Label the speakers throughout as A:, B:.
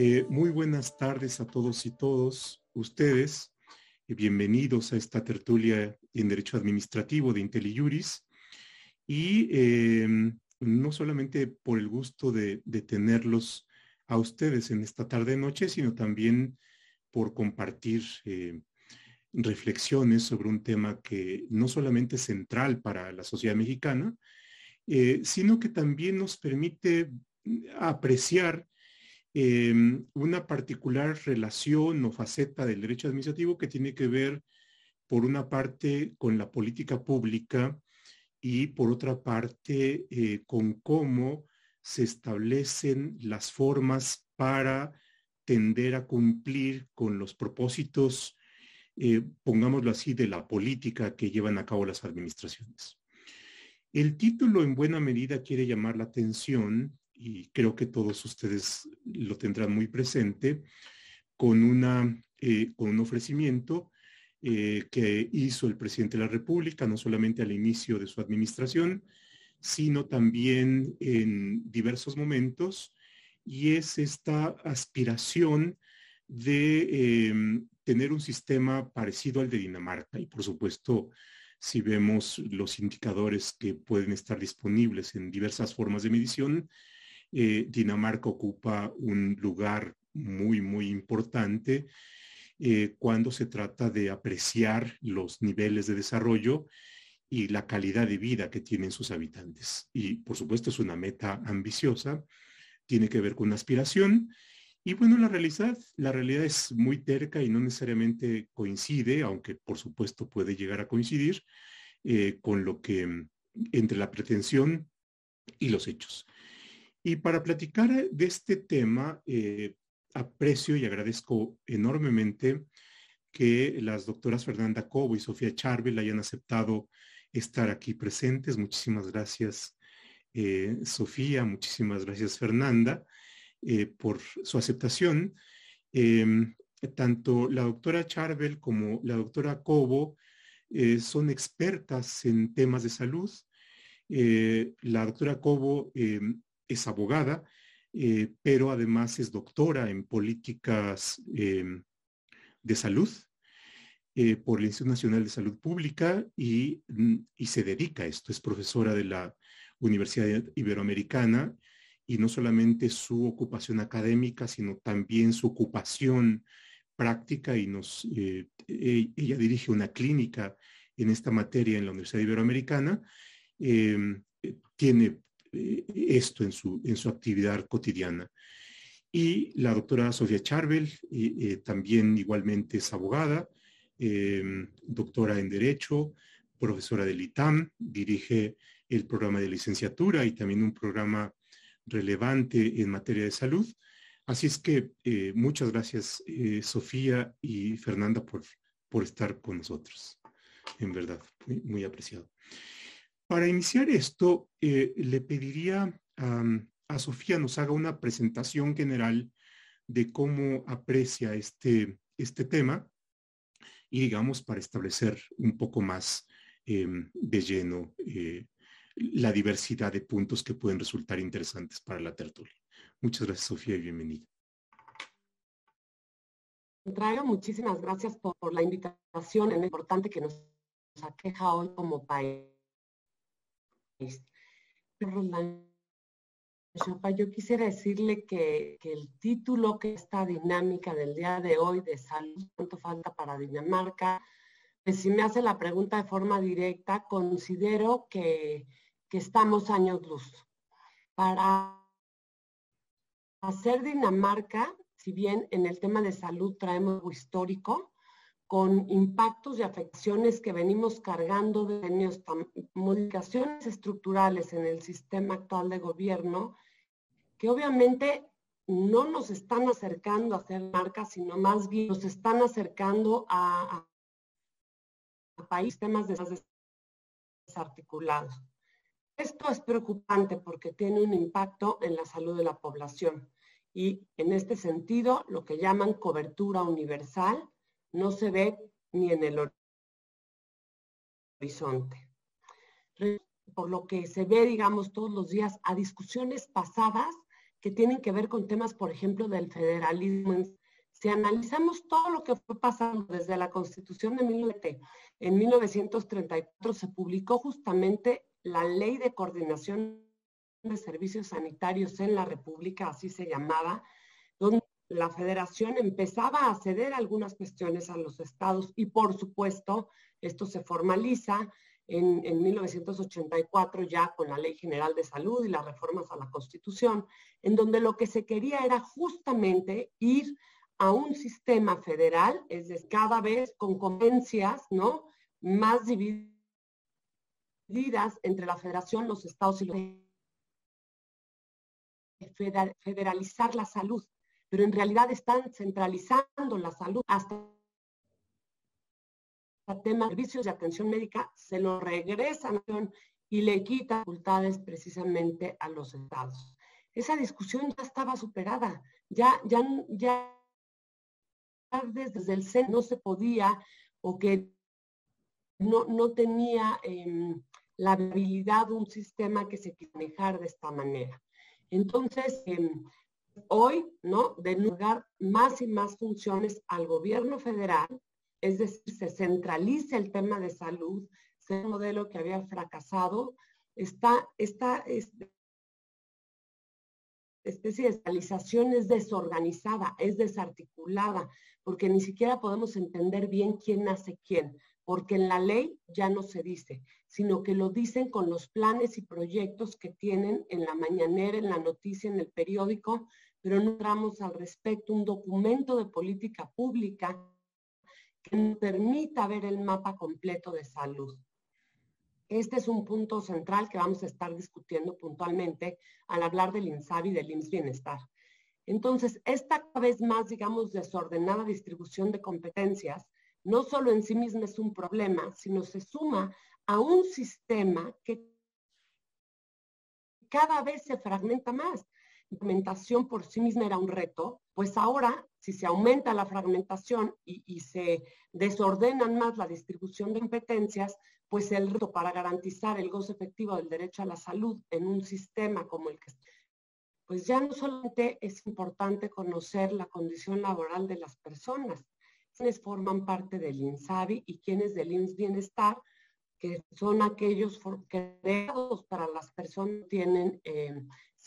A: Eh, muy buenas tardes a todos y todos ustedes. y bienvenidos a esta tertulia en Derecho Administrativo de IntelliJuris. Y em, no solamente por el gusto de, tenerlos a ustedes en esta tarde-noche, sino también por compartir eh, reflexiones sobre un tema que no solamente es central para la sociedad mexicana, eh, sino que también nos permite apreciar Em, una particular relación o faceta del derecho administrativo que tiene que ver, por una parte, con la política pública y por otra parte, eh, con cómo se establecen las formas para tender a cumplir con los propósitos, eh, pongámoslo así, de la política que llevan a cabo las administraciones. El título en buena medida quiere llamar la atención y creo que todos ustedes lo tendrán muy presente, con, una, eh, con un ofrecimiento eh, que hizo el presidente de la República, no solamente al inicio de su administración, sino también en diversos momentos, y es esta aspiración de em, tener un sistema parecido al de Dinamarca. Y por supuesto, si vemos los indicadores que pueden estar disponibles en diversas formas de medición, eh, Dinamarca ocupa un lugar muy, muy importante eh, cuando se trata de apreciar los niveles de desarrollo y la calidad de vida que tienen sus habitantes. Y por supuesto es una meta ambiciosa, tiene que ver con una aspiración. Y bueno, la realidad, la realidad es muy terca y no necesariamente coincide, aunque por supuesto puede llegar a coincidir eh, con lo que entre la pretensión y los hechos. Y para platicar de este tema, eh, aprecio y agradezco enormemente que las doctoras Fernanda Cobo y Sofía Charbel hayan aceptado estar aquí presentes. Muchísimas gracias, eh, Sofía. Muchísimas gracias, Fernanda, eh, por su aceptación. Em, tanto la doctora Charbel como la doctora Cobo son expertas en temas de salud. la doctora Cobo em, es abogada, eh, pero además es doctora en políticas em, de salud eh, por el Instituto Nacional de Salud Pública y, mm, y, se dedica a esto. Es profesora de la Universidad Iberoamericana y no solamente su ocupación académica, sino también su ocupación práctica y nos, eh, e, ella dirige una clínica en esta materia en la Universidad Iberoamericana. Em, tiene esto en su, en su actividad cotidiana. Y la doctora Sofía Charbel, eh, también igualmente es abogada, em, doctora en Derecho, profesora del ITAM, dirige el programa de licenciatura y también un programa relevante en materia de salud. Así es que eh, muchas gracias Sofía y Fernanda por, por estar con nosotros. En verdad, muy apreciado. Para iniciar esto, eh, le pediría a Sofía nos haga una presentación general de cómo aprecia este, este tema y digamos para establecer un poco más em, de lleno eh, la diversidad de puntos que pueden resultar interesantes para la tertulia. Muchas gracias Sofía y bienvenida.
B: Contrario, muchísimas gracias por, la invitación, es importante que nos aqueja hoy como país yo quisiera decirle que, el título que esta dinámica del día de hoy de salud, cuánto falta para Dinamarca, pues si me hace la pregunta de forma directa, considero que, que estamos años luz. Para hacer Dinamarca, si bien en el tema de salud traemos algo histórico, con impactos y afecciones que venimos cargando de modificaciones estructurales en el sistema actual de gobierno, que obviamente no nos están acercando a ser marcas, sino más bien nos están acercando a, a, países temas desarticulados. Esto es preocupante porque tiene un impacto en la salud de la población y en este sentido lo que llaman cobertura universal no se ve ni en el horizonte. Por lo que se ve, digamos, todos los días a discusiones pasadas que tienen que ver con temas, por ejemplo, del federalismo. Si analizamos todo lo que fue pasando desde la Constitución de 19, en 1934 se publicó justamente la Ley de Coordinación de Servicios Sanitarios en la República, así se llamaba, donde la federación empezaba a ceder algunas cuestiones a los estados y por supuesto esto se formaliza en, 1984 ya con la Ley General de Salud y las reformas a la Constitución, en donde lo que se quería era justamente ir a un sistema federal, es decir, cada vez con convencias, ¿no? Más divididas entre la federación, los estados y los federalizar la salud, pero en realidad están centralizando la salud hasta tema de servicios de atención médica, se lo regresan y le quita facultades precisamente a los estados. Esa discusión ya estaba superada, ya, ya, ya desde el CEN no se podía o que no, no tenía em, la habilidad de un sistema que se manejar de esta manera. Entonces, em, hoy, ¿no? De lugar más y más funciones al gobierno federal, es decir, se centraliza el tema de salud, ese modelo que había fracasado, está, esta especie de centralización es desorganizada, es desarticulada, porque ni siquiera podemos entender bien quién hace quién, porque en la ley ya no se dice, sino que lo dicen con los planes y proyectos que tienen en la mañanera, en la noticia, en el periódico, pero no entramos al respecto un documento de política pública que nos permita ver el mapa completo de salud. Este es un punto central que vamos a estar discutiendo puntualmente al hablar del INSABI y del IMSS Bienestar. Entonces, esta vez más, digamos, desordenada distribución de competencias, no solo en sí misma es un problema, sino se suma a un sistema que cada vez se fragmenta más implementación por sí misma era un reto, pues ahora, si se aumenta la fragmentación y, se desordenan más la distribución de competencias, pues el reto para garantizar el gozo efectivo del derecho a la salud en un sistema como el que pues ya no solamente es importante conocer la condición laboral de las personas, quienes forman parte del INSABI y quienes del INS Bienestar, que son aquellos creados para las personas que tienen eh,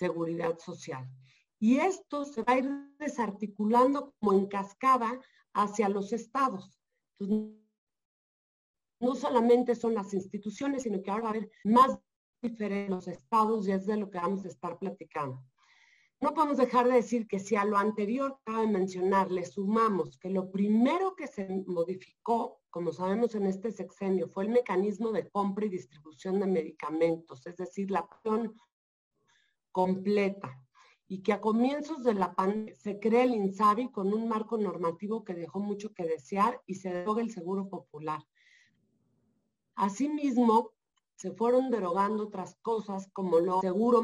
B: seguridad social. Y esto se va a ir desarticulando como en cascada hacia los estados. no solamente son las instituciones, sino que ahora va a haber más diferentes los estados y es de lo que vamos a estar platicando. No podemos dejar de decir que si a lo anterior cabe mencionar, le sumamos que lo primero que se modificó, como sabemos en este sexenio, fue el mecanismo de compra y distribución de medicamentos, es decir, la acción completa y que a comienzos de la pandemia se crea el INSABI con un marco normativo que dejó mucho que desear y se deroga el seguro popular. Asimismo, se fueron derogando otras cosas como lo seguro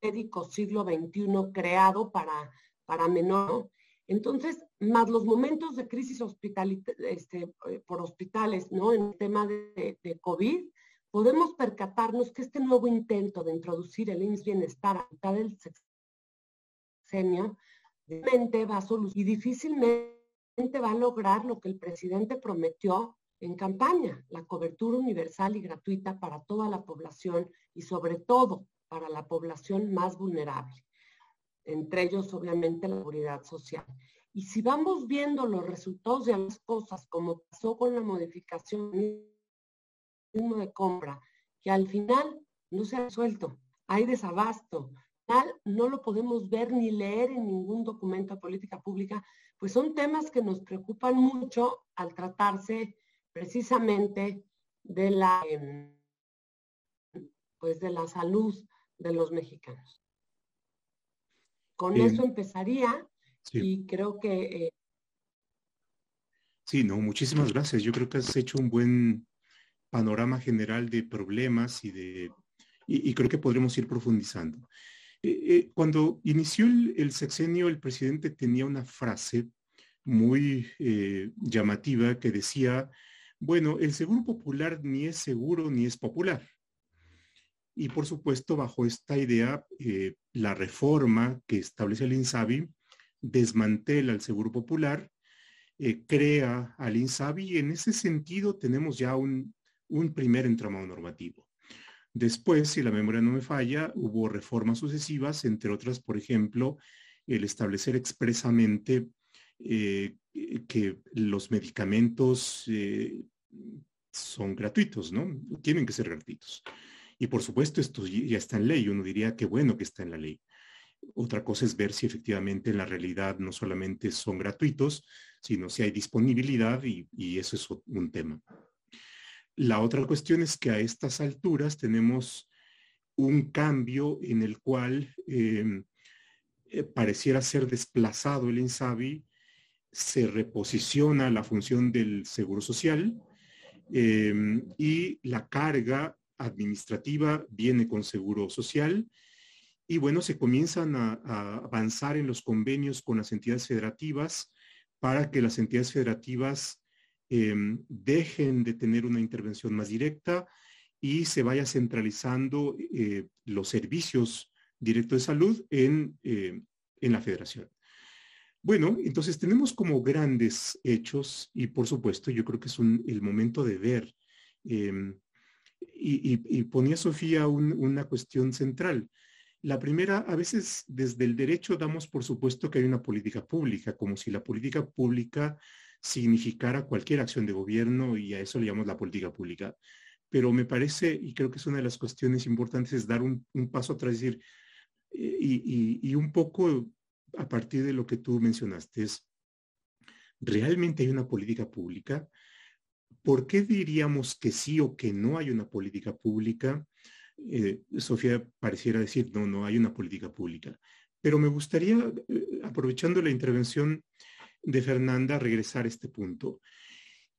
B: médico siglo XXI creado para, para menor. Entonces, más los momentos de crisis hospital, este, eh, por hospitales, ¿no? En el tema de, de COVID, podemos percatarnos que este nuevo intento de introducir el IMSS Bienestar a mitad del sexenio va a solucionar y difícilmente va a lograr lo que el presidente prometió en campaña, la cobertura universal y gratuita para toda la población y sobre todo para la población más vulnerable, entre ellos obviamente la seguridad social. Y si vamos viendo los resultados de las cosas, como pasó con la modificación de compra, que al final no se ha resuelto. Hay desabasto. Tal no lo podemos ver ni leer en ningún documento de política pública, pues son temas que nos preocupan mucho al tratarse precisamente de la em, pues de la salud de los mexicanos. Con eso empezaría y creo que eh,
A: Sí, no, muchísimas gracias. Yo creo que has hecho un buen panorama general de problemas y de y, creo que podremos ir profundizando. Eh, eh, cuando inició el, sexenio, el presidente tenía una frase muy eh, llamativa que decía, bueno, el seguro popular ni es seguro ni es popular. Y por supuesto, bajo esta idea, la reforma que establece el INSABI desmantela el Seguro Popular, crea al INSABI y en ese sentido tenemos ya un, un primer entramado normativo. Después, si la memoria no me falla, hubo reformas sucesivas, entre otras, por ejemplo, el establecer expresamente eh, que los medicamentos son gratuitos, ¿no? Tienen que ser gratuitos. Y por supuesto, esto ya está en ley. Uno diría que bueno que está en la ley. Otra cosa es ver si efectivamente en la realidad no solamente son gratuitos, sino si hay disponibilidad y, eso es un tema. La otra cuestión es que a estas alturas tenemos un cambio en el cual em, eh, pareciera ser desplazado el INSABI, se reposiciona la función del Seguro Social em, y la carga administrativa viene con seguro social y bueno, se comienzan a, avanzar en los convenios con las entidades federativas para que las entidades federativas em, dejen de tener una intervención más directa y se vaya centralizando eh, los servicios directos de salud en, eh, en la federación. Bueno, entonces tenemos como grandes hechos y por supuesto yo creo que es el momento de ver em, y, ponía Sofía una cuestión central. La primera, a veces desde el derecho damos por supuesto que hay una política pública, como si la política pública significara cualquier acción de gobierno y a eso le llamamos la política pública. Pero me parece, y creo que es una de las cuestiones importantes, es dar un, paso atrás y decir, y, y un poco a partir de lo que tú mencionaste, es, ¿realmente hay una política pública? ¿Por qué diríamos que sí o que no hay una política pública? Eh, Sofía pareciera decir, no, no hay una política pública. Pero me gustaría, eh, aprovechando la intervención de Fernanda, regresar a este punto.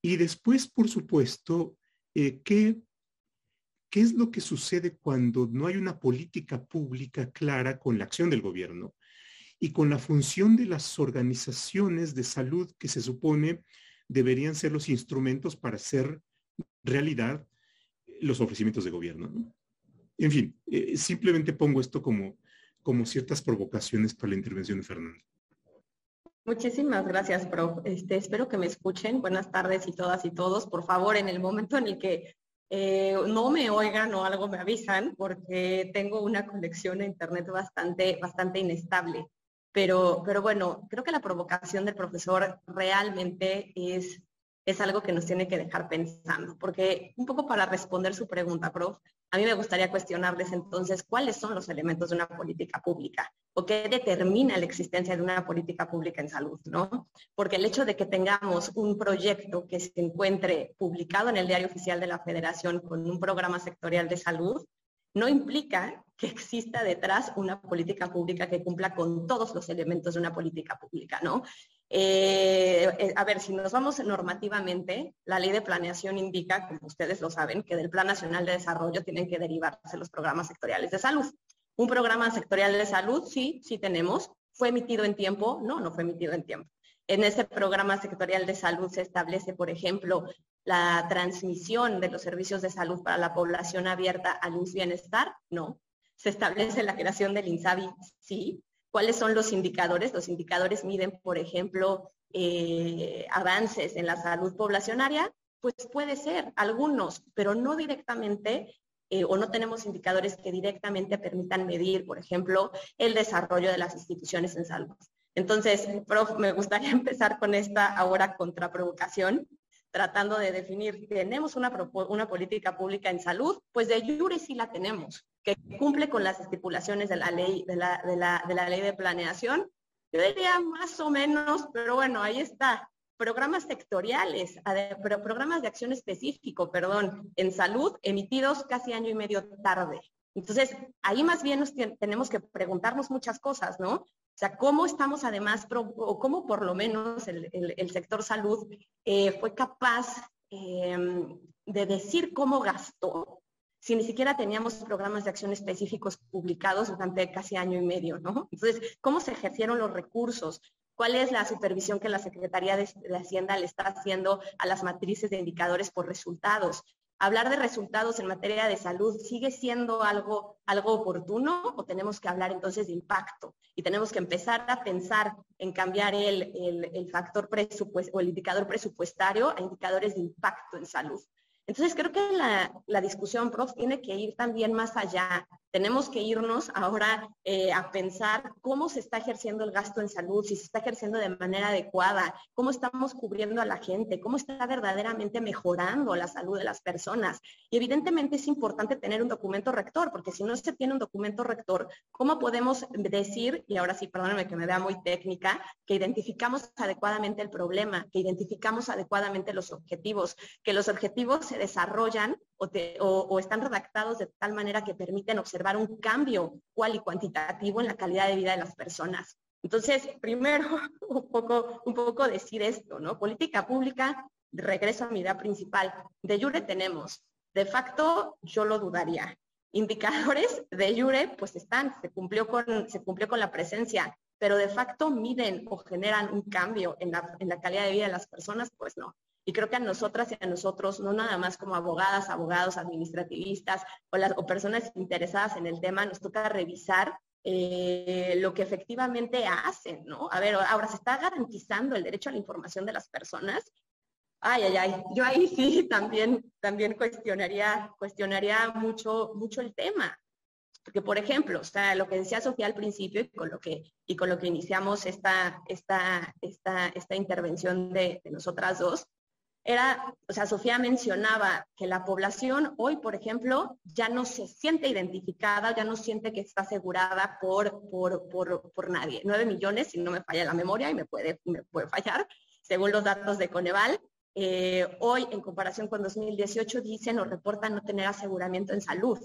A: Y después, por supuesto, eh, ¿qué, ¿qué es lo que sucede cuando no hay una política pública clara con la acción del gobierno y con la función de las organizaciones de salud que se supone deberían ser los instrumentos para hacer realidad los ofrecimientos de gobierno. En fin, eh, simplemente pongo esto como, como ciertas provocaciones para la intervención de Fernando.
C: Muchísimas gracias, prof. Este, espero que me escuchen. Buenas tardes y todas y todos. Por favor, en el momento en el que eh, no me oigan o algo me avisan, porque tengo una conexión a internet bastante, bastante inestable. Pero, pero bueno, creo que la provocación del profesor realmente es, es algo que nos tiene que dejar pensando, porque un poco para responder su pregunta, prof, a mí me gustaría cuestionarles entonces cuáles son los elementos de una política pública o qué determina la existencia de una política pública en salud, ¿no? Porque el hecho de que tengamos un proyecto que se encuentre publicado en el Diario Oficial de la Federación con un programa sectorial de salud no implica que exista detrás una política pública que cumpla con todos los elementos de una política pública, ¿no? Eh, eh, a ver, si nos vamos normativamente, la ley de planeación indica, como ustedes lo saben, que del Plan Nacional de Desarrollo tienen que derivarse los programas sectoriales de salud. Un programa sectorial de salud, sí, sí tenemos. ¿Fue emitido en tiempo? No, no fue emitido en tiempo. En ese programa sectorial de salud se establece, por ejemplo, la transmisión de los servicios de salud para la población abierta al Bienestar? No. ¿Se establece la creación del INSABI? Sí. ¿Cuáles son los indicadores? Los indicadores miden, por ejemplo, eh, avances en la salud poblacionaria. Pues puede ser, algunos, pero no directamente eh, o no tenemos indicadores que directamente permitan medir, por ejemplo, el desarrollo de las instituciones en salud. Entonces, prof, me gustaría empezar con esta ahora contraprovocación tratando de definir, ¿tenemos una, una política pública en salud? Pues de jure sí la tenemos, que cumple con las estipulaciones de la ley de la, de la, de la ley de planeación. Yo diría más o menos, pero bueno, ahí está. Programas sectoriales, programas de acción específico, perdón, en salud, emitidos casi año y medio tarde. Entonces, ahí más bien nos tenemos que preguntarnos muchas cosas, ¿no? O sea, cómo estamos además, o cómo por lo menos el, sector salud eh, fue capaz em, de decir cómo gastó si ni siquiera teníamos programas de acción específicos publicados durante casi año y medio, ¿no? Entonces, ¿cómo se ejercieron los recursos? ¿Cuál es la supervisión que la Secretaría de, Hacienda le está haciendo a las matrices de indicadores por resultados? Hablar de resultados en materia de salud sigue siendo algo, algo oportuno o tenemos que hablar entonces de impacto y tenemos que empezar a pensar en cambiar el, el factor presupuesto o el indicador presupuestario a indicadores de impacto en salud. Entonces creo que la, la, discusión, prof, tiene que ir también más allá. Tenemos que irnos ahora eh, a pensar cómo se está ejerciendo el gasto en salud, si se está ejerciendo de manera adecuada, cómo estamos cubriendo a la gente, cómo está verdaderamente mejorando la salud de las personas. Y evidentemente es importante tener un documento rector, porque si no se tiene un documento rector, ¿cómo podemos decir, y ahora sí, perdónenme que me vea muy técnica, que identificamos adecuadamente el problema, que identificamos adecuadamente los objetivos, que los objetivos desarrollan o, están redactados de tal manera que permiten observar un cambio cual y cuantitativo en la calidad de vida de las personas. Entonces, primero, un poco, un poco decir esto, ¿no? Política pública, regreso a mi idea principal. De jure tenemos. De facto, yo lo dudaría. Indicadores de jure, pues están, se cumplió con, se cumplió con la presencia, pero de facto miden o generan un cambio en la, en la calidad de vida de las personas, pues no. Y creo que a nosotras y a nosotros, no nada más como abogadas, abogados, administrativistas o, personas interesadas en el tema, nos toca revisar eh, lo que efectivamente hacen, ¿no? A ver, ahora se está garantizando el derecho a la información de las personas. Ay, ay, ay, yo ahí sí también, también cuestionaría, cuestionaría mucho, mucho el tema. Porque, por ejemplo, o sea, lo que decía Sofía al principio y con lo que, y con lo que iniciamos esta, esta, esta, esta intervención de nosotras dos, era, o sea, Sofía mencionaba que la población hoy, por ejemplo, ya no se siente identificada, ya no siente que está asegurada por, por, por, nadie. Nueve millones, si no me falla la memoria y me puede, me puede fallar, según los datos de Coneval. Eh, hoy, en comparación con 2018, dicen o reportan no tener aseguramiento en salud.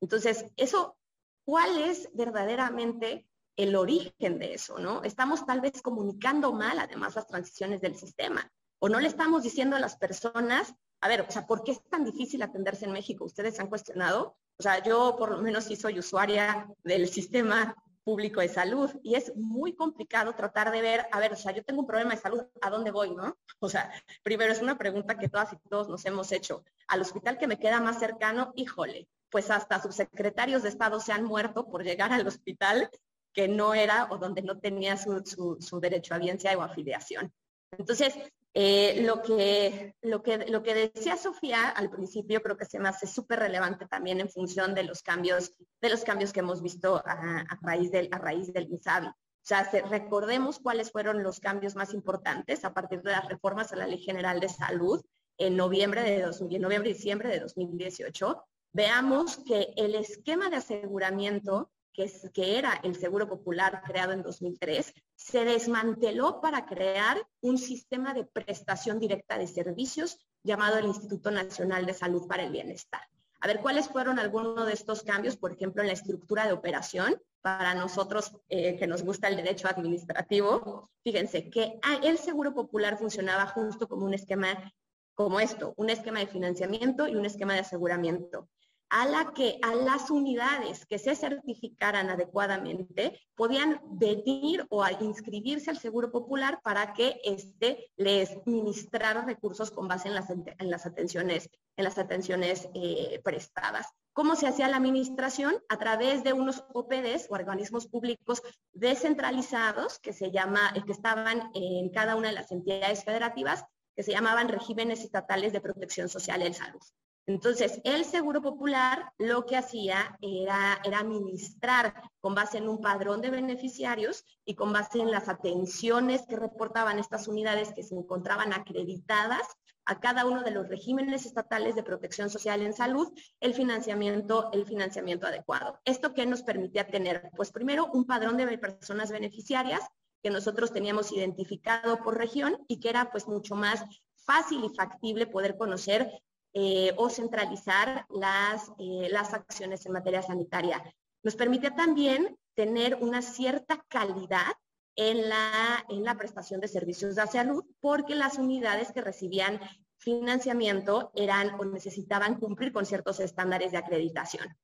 C: Entonces, eso, ¿cuál es verdaderamente el origen de eso? ¿no? Estamos tal vez comunicando mal, además, las transiciones del sistema o no le estamos diciendo a las personas, a ver, o sea, ¿por qué es tan difícil atenderse en México? ¿Ustedes han cuestionado? O sea, yo por lo menos sí soy usuaria del sistema público de salud y es muy complicado tratar de ver, a ver, o sea, yo tengo un problema de salud, ¿a dónde voy, no? O sea, primero es una pregunta que todas y todos nos hemos hecho. Al hospital que me queda más cercano, híjole, pues hasta subsecretarios de Estado se han muerto por llegar al hospital que no era o donde no tenía su, su, su derecho a audiencia o afiliación. Entonces, eh, lo, que, lo, que, lo que decía Sofía al principio creo que se me hace súper relevante también en función de los cambios, de los cambios que hemos visto a, raíz del, a raíz del MISABI. O sea, recordemos cuáles fueron los cambios más importantes a partir de las reformas a la Ley General de Salud en noviembre de en noviembre y diciembre de 2018. Veamos que el esquema de aseguramiento que, era el Seguro Popular creado en 2003, se desmanteló para crear un sistema de prestación directa de servicios llamado el Instituto Nacional de Salud para el Bienestar. A ver, ¿cuáles fueron algunos de estos cambios? Por ejemplo, en la estructura de operación, para nosotros eh, que nos gusta el derecho administrativo, fíjense que el Seguro Popular funcionaba justo como un esquema como esto, un esquema de financiamiento y un esquema de aseguramiento a la que a las unidades que se certificaran adecuadamente podían venir o inscribirse al Seguro Popular para que éste les ministrara recursos con base en las, en las atenciones, eh, prestadas. ¿Cómo se hacía la administración? A través de unos OPDs, organismos públicos descentralizados, que, llama, que estaban en cada una de las entidades federativas, que se llamaban regímenes estatales de protección social en salud. Entonces, el Seguro Popular lo que hacía era, administrar con base en un padrón de beneficiarios y con base en las atenciones que reportaban estas unidades que se encontraban acreditadas a cada uno de los regímenes estatales de protección social en salud el financiamiento, el financiamiento adecuado. ¿Esto qué nos permitía tener? Pues primero un padrón de personas beneficiarias que nosotros teníamos identificado por región y que era pues mucho más fácil y factible poder conocer eh, o centralizar las, eh, las acciones en materia sanitaria. Nos permite también tener una cierta calidad en la, en la prestación de servicios de salud porque las unidades que recibían financiamiento eran o necesitaban cumplir con ciertos estándares de acreditación.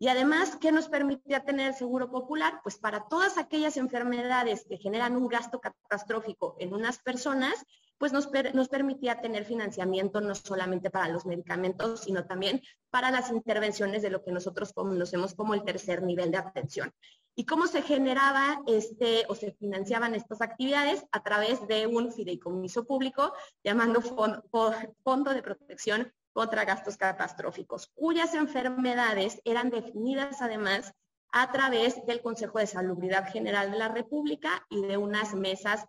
C: Y además, ¿qué nos permitía tener seguro popular? Pues para todas aquellas enfermedades que generan un gasto catastrófico en unas personas, pues nos, nos permitía tener financiamiento no solamente para los medicamentos, sino también para las intervenciones de lo que nosotros conocemos como el tercer nivel de atención. ¿Y cómo se generaba este o se financiaban estas actividades? A través de un fideicomiso público llamando Fondo de Protección contra Gastos Catastróficos, cuyas enfermedades eran definidas además a través del Consejo de Salubridad General de la República y de unas mesas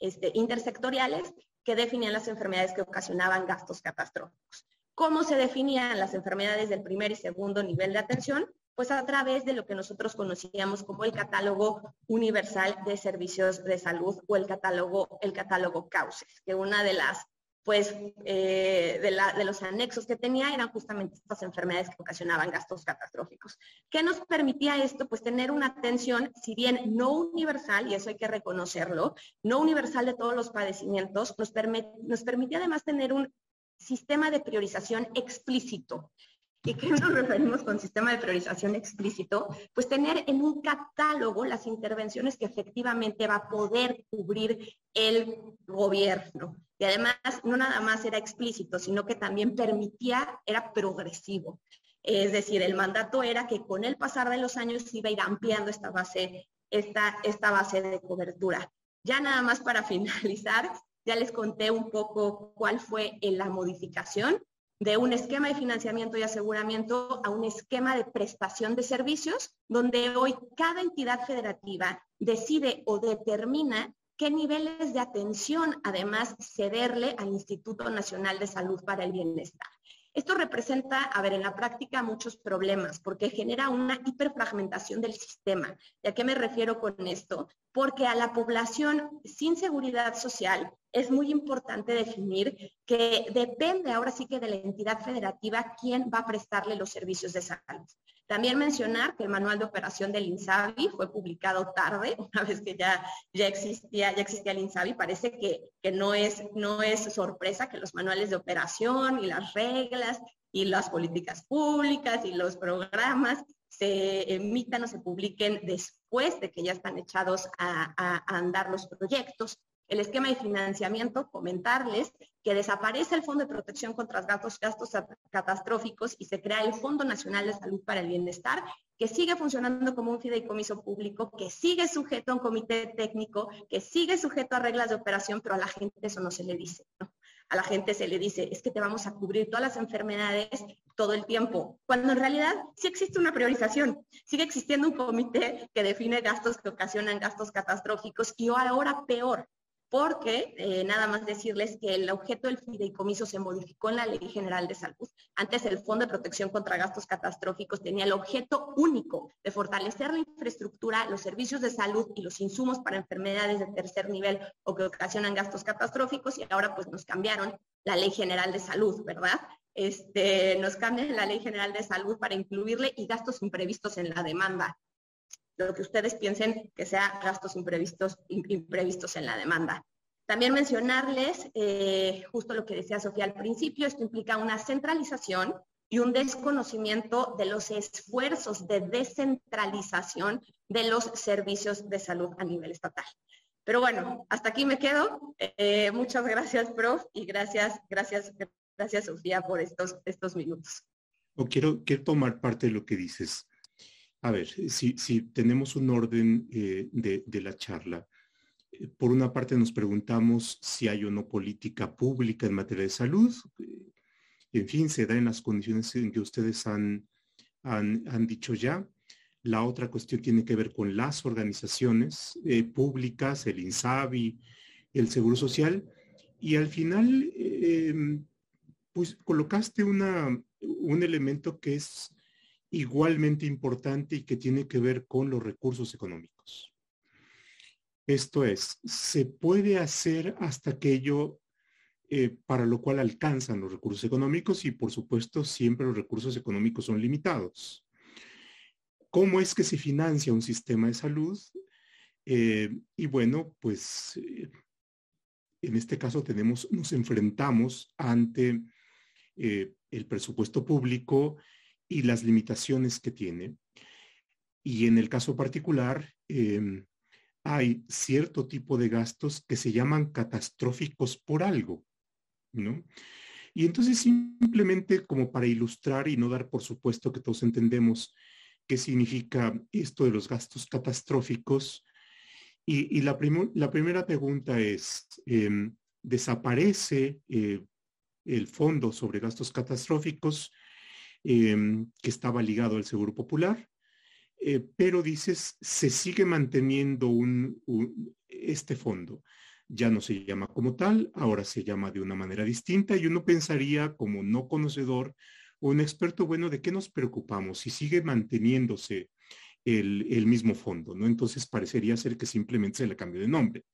C: este, intersectoriales que definían las enfermedades que ocasionaban gastos catastróficos. ¿Cómo se definían las enfermedades del primer y segundo nivel de atención? Pues a través de lo que nosotros conocíamos como el catálogo universal de servicios de salud o el catálogo, el catálogo CAUSES, que una de las pues eh, de, los anexos que tenía eran justamente estas enfermedades que ocasionaban gastos catastróficos. ¿Qué nos permitía esto? Pues tener una atención, si bien no universal, y eso hay que reconocerlo, no universal de todos los padecimientos, nos, nos permitía además tener un sistema de priorización explícito. ¿Y qué nos referimos con sistema de priorización explícito? Pues tener en un catálogo las intervenciones que efectivamente va a poder cubrir el gobierno. Y además, no nada más era explícito, sino que también permitía, era progresivo. Es decir, el mandato era que con el pasar de los años iba a ir ampliando esta base, esta, esta base de cobertura. Ya nada más para finalizar, ya les conté un poco cuál fue la modificación de un esquema de financiamiento y aseguramiento a un esquema de prestación de servicios, donde hoy cada entidad federativa decide o determina qué niveles de atención además cederle al Instituto Nacional de Salud para el Bienestar. Esto representa, a ver, en la práctica muchos problemas porque genera una hiperfragmentación del sistema. ¿Y a qué me refiero con esto? Porque a la población sin seguridad social es muy importante definir que depende ahora sí que de la entidad federativa quién va a prestarle los servicios de salud. También mencionar que el manual de operación del INSABI fue publicado tarde, una vez que ya, ya, existía, ya existía el INSABI. Parece que, que no, es, no es sorpresa que los manuales de operación y las reglas y las políticas públicas y los programas se emitan o se publiquen después de que ya están echados a, a andar los proyectos el esquema de financiamiento, comentarles que desaparece el Fondo de Protección contra gastos, gastos catastróficos y se crea el Fondo Nacional de Salud para el Bienestar, que sigue funcionando como un fideicomiso público, que sigue sujeto a un comité técnico, que sigue sujeto a reglas de operación, pero a la gente eso no se le dice. A la gente se le dice, es que te vamos a cubrir todas las enfermedades todo el tiempo, cuando en realidad sí existe una priorización, sigue existiendo un comité que define gastos que ocasionan gastos catastróficos y ahora peor, porque eh, nada más decirles que el objeto del fideicomiso se modificó en la Ley General de Salud. Antes el Fondo de Protección contra Gastos Catastróficos tenía el objeto único de fortalecer la infraestructura, los servicios de salud y los insumos para enfermedades de tercer nivel o que ocasionan gastos catastróficos y ahora pues nos cambiaron la Ley General de Salud, ¿verdad? Este, nos cambian la Ley General de Salud para incluirle y gastos imprevistos en la demanda lo que ustedes piensen que sea gastos imprevistos, imprevistos en la demanda. También mencionarles eh, justo lo que decía Sofía al principio, esto implica una centralización y un desconocimiento de los esfuerzos de descentralización de los servicios de salud a nivel estatal. Pero bueno, hasta aquí me quedo. Eh, muchas gracias, prof, y gracias, gracias, gracias, Sofía, por estos, estos minutos.
A: quiero, quiero tomar parte de lo que dices. A ver, si, tenemos un orden eh, de, la charla, eh, por una parte nos preguntamos si hay o no política pública en materia de salud. Eh, en fin, se da en las condiciones en que ustedes han, han, dicho ya. La otra cuestión tiene que ver con las organizaciones públicas, el INSABI, el Seguro Social. Y al final, em, pues colocaste una, un elemento que es igualmente importante y que tiene que ver con los recursos económicos. Esto es, se puede hacer hasta aquello eh, para lo cual alcanzan los recursos económicos y por supuesto siempre los recursos económicos son limitados. ¿Cómo es que se financia un sistema de salud? Eh, y bueno, pues eh, en este caso tenemos, nos enfrentamos ante el presupuesto público y las limitaciones que tiene. Y en el caso particular, em, hay cierto tipo de gastos que se llaman catastróficos por algo, ¿no? Y entonces simplemente como para ilustrar y no dar por supuesto que todos entendemos qué significa esto de los gastos catastróficos. Y, la, primera pregunta es, em, ¿desaparece eh, el fondo sobre gastos catastróficos em, que estaba ligado al Seguro Popular? Eh, pero dices, se sigue manteniendo un, este fondo. Ya no se llama como tal, ahora se llama de una manera distinta y uno pensaría como no conocedor o un experto, bueno, ¿de qué nos preocupamos? Si sigue manteniéndose el, mismo fondo, ¿no? Entonces parecería ser que simplemente se le cambió de nombre,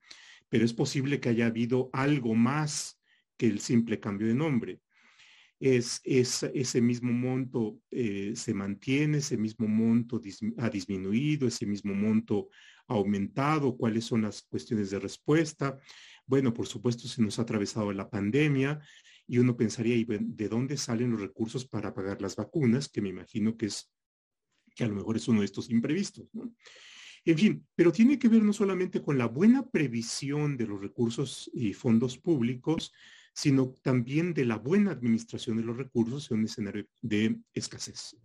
A: pero es posible que haya habido algo más que el simple cambio de nombre es, ese mismo monto eh, se mantiene, ese mismo monto ha disminuido, ese mismo monto ha aumentado, cuáles son las cuestiones de respuesta. Bueno, por supuesto, se nos ha atravesado la pandemia y uno pensaría, ¿de dónde salen los recursos para pagar las vacunas? Que me imagino que es, que a lo mejor es uno de estos imprevistos, En fin, pero tiene que ver no solamente con la buena previsión de los recursos y fondos públicos, sino también de la buena administración de los recursos en un escenario de escasez.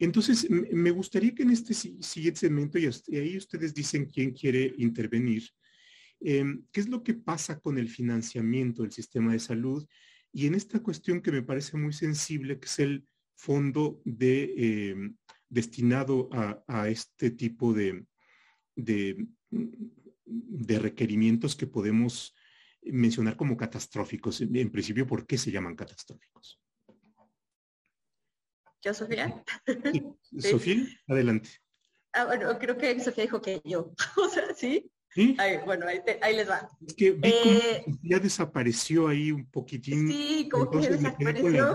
A: Entonces, me gustaría que en este siguiente segmento, y ahí ustedes dicen quién quiere intervenir, em, qué es lo que pasa con el financiamiento del sistema de salud y en esta cuestión que me parece muy sensible, que es el fondo em, destinado a, este tipo de requerimientos que podemos mencionar como catastróficos. En principio, ¿por qué se llaman catastróficos?
C: ¿Yo, Sofía?
A: Sofía, adelante.
C: Ah, bueno, creo que Sofía dijo que yo. o sea, ¿sí? ¿Sí? bueno, ahí, les va.
A: Es que eh, ya desapareció ahí un poquitín.
C: Sí, como que desapareció.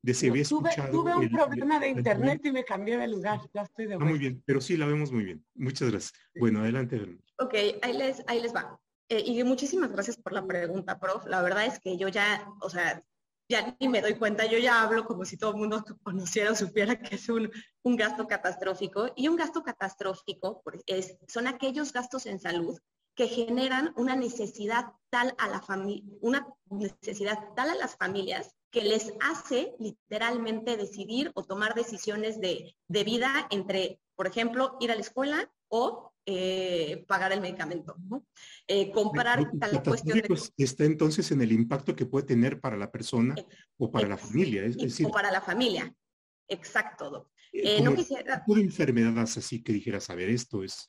A: De, se había
B: tuve, tuve un problema de internet y me cambié de lugar. Ya estoy de
A: vuelta. Ah, muy bien, pero sí la vemos muy bien. Muchas gracias. Bueno, adelante.
C: Ok, ahí les, ahí les va. Eh, y muchísimas gracias por la pregunta, prof. La verdad es que yo ya, o sea, ya ni me doy cuenta, yo ya hablo como si todo el mundo conociera o supiera que es un, un gasto catastrófico. Y un gasto catastrófico es, son aquellos gastos en salud que generan una necesidad tal a la familia, una necesidad tal a las familias que les hace literalmente decidir o tomar decisiones de, de vida entre, por ejemplo, ir a la escuela o eh, pagar el medicamento. ¿no? Eh, comprar
A: tal cuestión de... Está entonces en el impacto que puede tener para la persona o para la familia. Es, decir,
C: o para la familia. Exacto.
A: Eh, no quisiera... de enfermedades así que dijeras, a ver, esto es,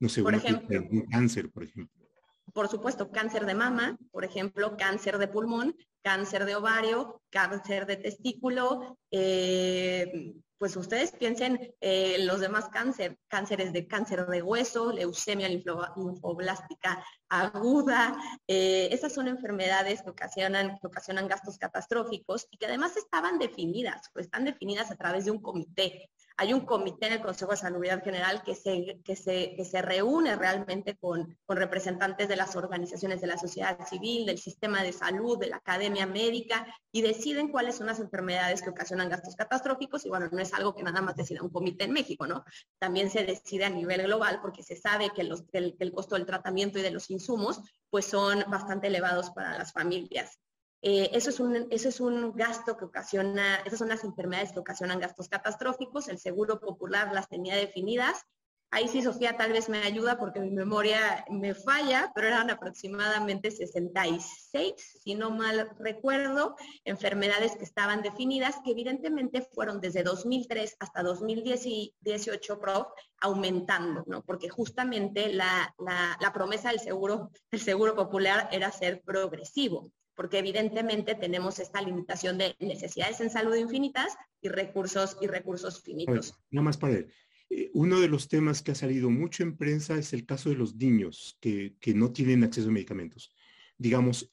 A: no sé, por ejemplo, un cáncer, por ejemplo.
C: Por supuesto, cáncer de mama, por ejemplo, cáncer de pulmón, cáncer de ovario, cáncer de testículo, eh, pues ustedes piensen en eh, los demás cáncer, cánceres de cáncer de hueso, leucemia linfoblástica aguda. Eh, esas son enfermedades que ocasionan, que ocasionan gastos catastróficos y que además estaban definidas, pues están definidas a través de un comité. Hay un comité en el Consejo de Salubridad General que se, que se, que se reúne realmente con, con representantes de las organizaciones de la sociedad civil, del sistema de salud, de la academia médica y deciden cuáles son las enfermedades que ocasionan gastos catastróficos. Y bueno, no es algo que nada más decida un comité en México, ¿no? También se decide a nivel global porque se sabe que, los, el, que el costo del tratamiento y de los insumos pues son bastante elevados para las familias. Eh, eso, es un, eso es un gasto que ocasiona, esas son las enfermedades que ocasionan gastos catastróficos. El Seguro Popular las tenía definidas. Ahí sí, Sofía, tal vez me ayuda porque mi memoria me falla, pero eran aproximadamente 66, si no mal recuerdo, enfermedades que estaban definidas, que evidentemente fueron desde 2003 hasta 2018, PRO, aumentando, ¿no? Porque justamente la, la, la promesa del seguro, del seguro popular era ser progresivo porque evidentemente tenemos esta limitación de necesidades en salud infinitas y recursos y recursos finitos.
A: nada más para ver. Eh, uno de los temas que ha salido mucho en prensa es el caso de los niños que, que no tienen acceso a medicamentos. Digamos,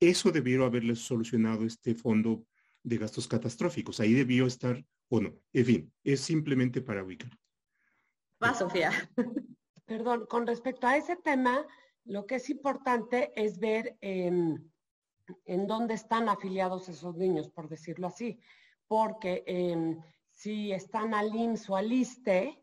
A: eso debió haberles solucionado este fondo de gastos catastróficos. Ahí debió estar o no. En fin, es simplemente para ubicar.
C: Va, Sofía.
B: Perdón, con respecto a ese tema, lo que es importante es ver en dónde están afiliados esos niños, por decirlo así, porque em, si están al IMSS o al ISTE,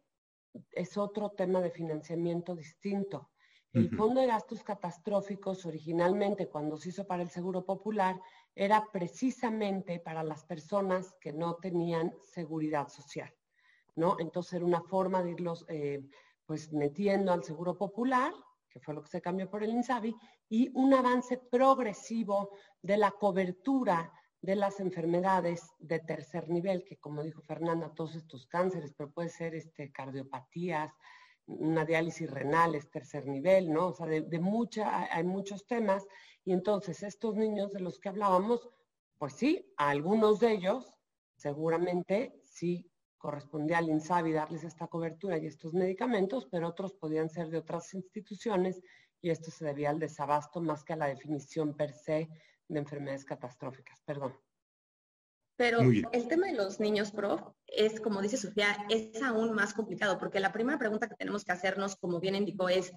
B: es otro tema de financiamiento distinto. El Fondo de Gastos Catastróficos originalmente cuando se hizo para el Seguro Popular era precisamente para las personas que no tenían seguridad social, ¿no? Entonces era una forma de irlos eh, pues metiendo al Seguro Popular, que fue lo que se cambió por el INSABI, y un avance progresivo de la cobertura de las enfermedades de tercer nivel, que como dijo Fernanda, todos estos cánceres, pero puede ser este, cardiopatías, una diálisis renal es tercer nivel, ¿no? O sea, de, mucha, hay muchos temas. Y entonces estos niños de los que hablábamos, pues sí, a algunos de ellos seguramente sí correspondía al INSABI darles esta cobertura y estos medicamentos, pero otros podían ser de otras instituciones y esto se debía al desabasto más que a la definición per se de enfermedades catastróficas. Perdón.
C: Pero el tema de los niños, prof, es, como dice Sofía, es aún más complicado, porque la primera pregunta que tenemos que hacernos, como bien indicó, es,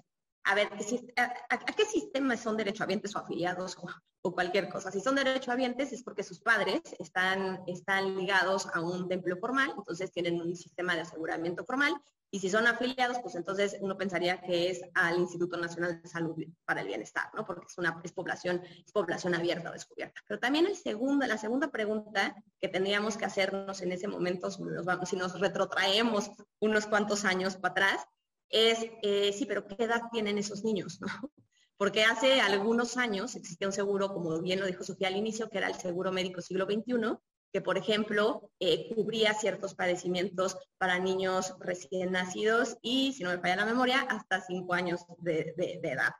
C: a ver, a, qué sistemas son derechohabientes o afiliados o, cualquier cosa? Si son derechohabientes es porque sus padres están, están ligados a un templo formal, entonces tienen un sistema de aseguramiento formal, y si son afiliados, pues entonces uno pensaría que es al Instituto Nacional de Salud para el Bienestar, ¿no? Porque es una población, es población abierta o descubierta. Pero también el segundo, la segunda pregunta que tendríamos que hacernos en ese momento, si nos, si nos retrotraemos unos cuantos años para atrás, es, eh, sí, pero ¿qué edad tienen esos niños, no? Porque hace algunos años existía un seguro, como bien lo dijo Sofía al inicio, que era el seguro médico siglo XXI, que, por ejemplo, eh, cubría ciertos padecimientos para niños recién nacidos y, si no me falla la memoria, hasta cinco años de, edad.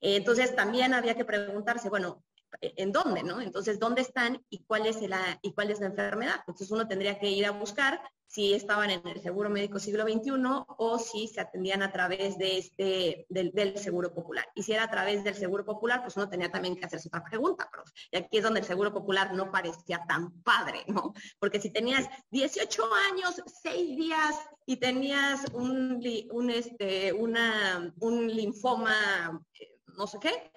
C: entonces, también había que preguntarse, bueno, ¿en dónde, no? Entonces, ¿dónde están y cuál es la, y cuál es la enfermedad? Entonces, uno tendría que ir a buscar si estaban en el seguro médico siglo XXI o si se atendían a través de este, del, seguro popular. Y si era a través del seguro popular, pues uno tenía también que hacerse otra pregunta, profe. Y aquí es donde el seguro popular no parecía tan padre, ¿no? Porque si tenías 18 años, 6 días y tenías un, un, este, una, un linfoma, eh, no sé qué,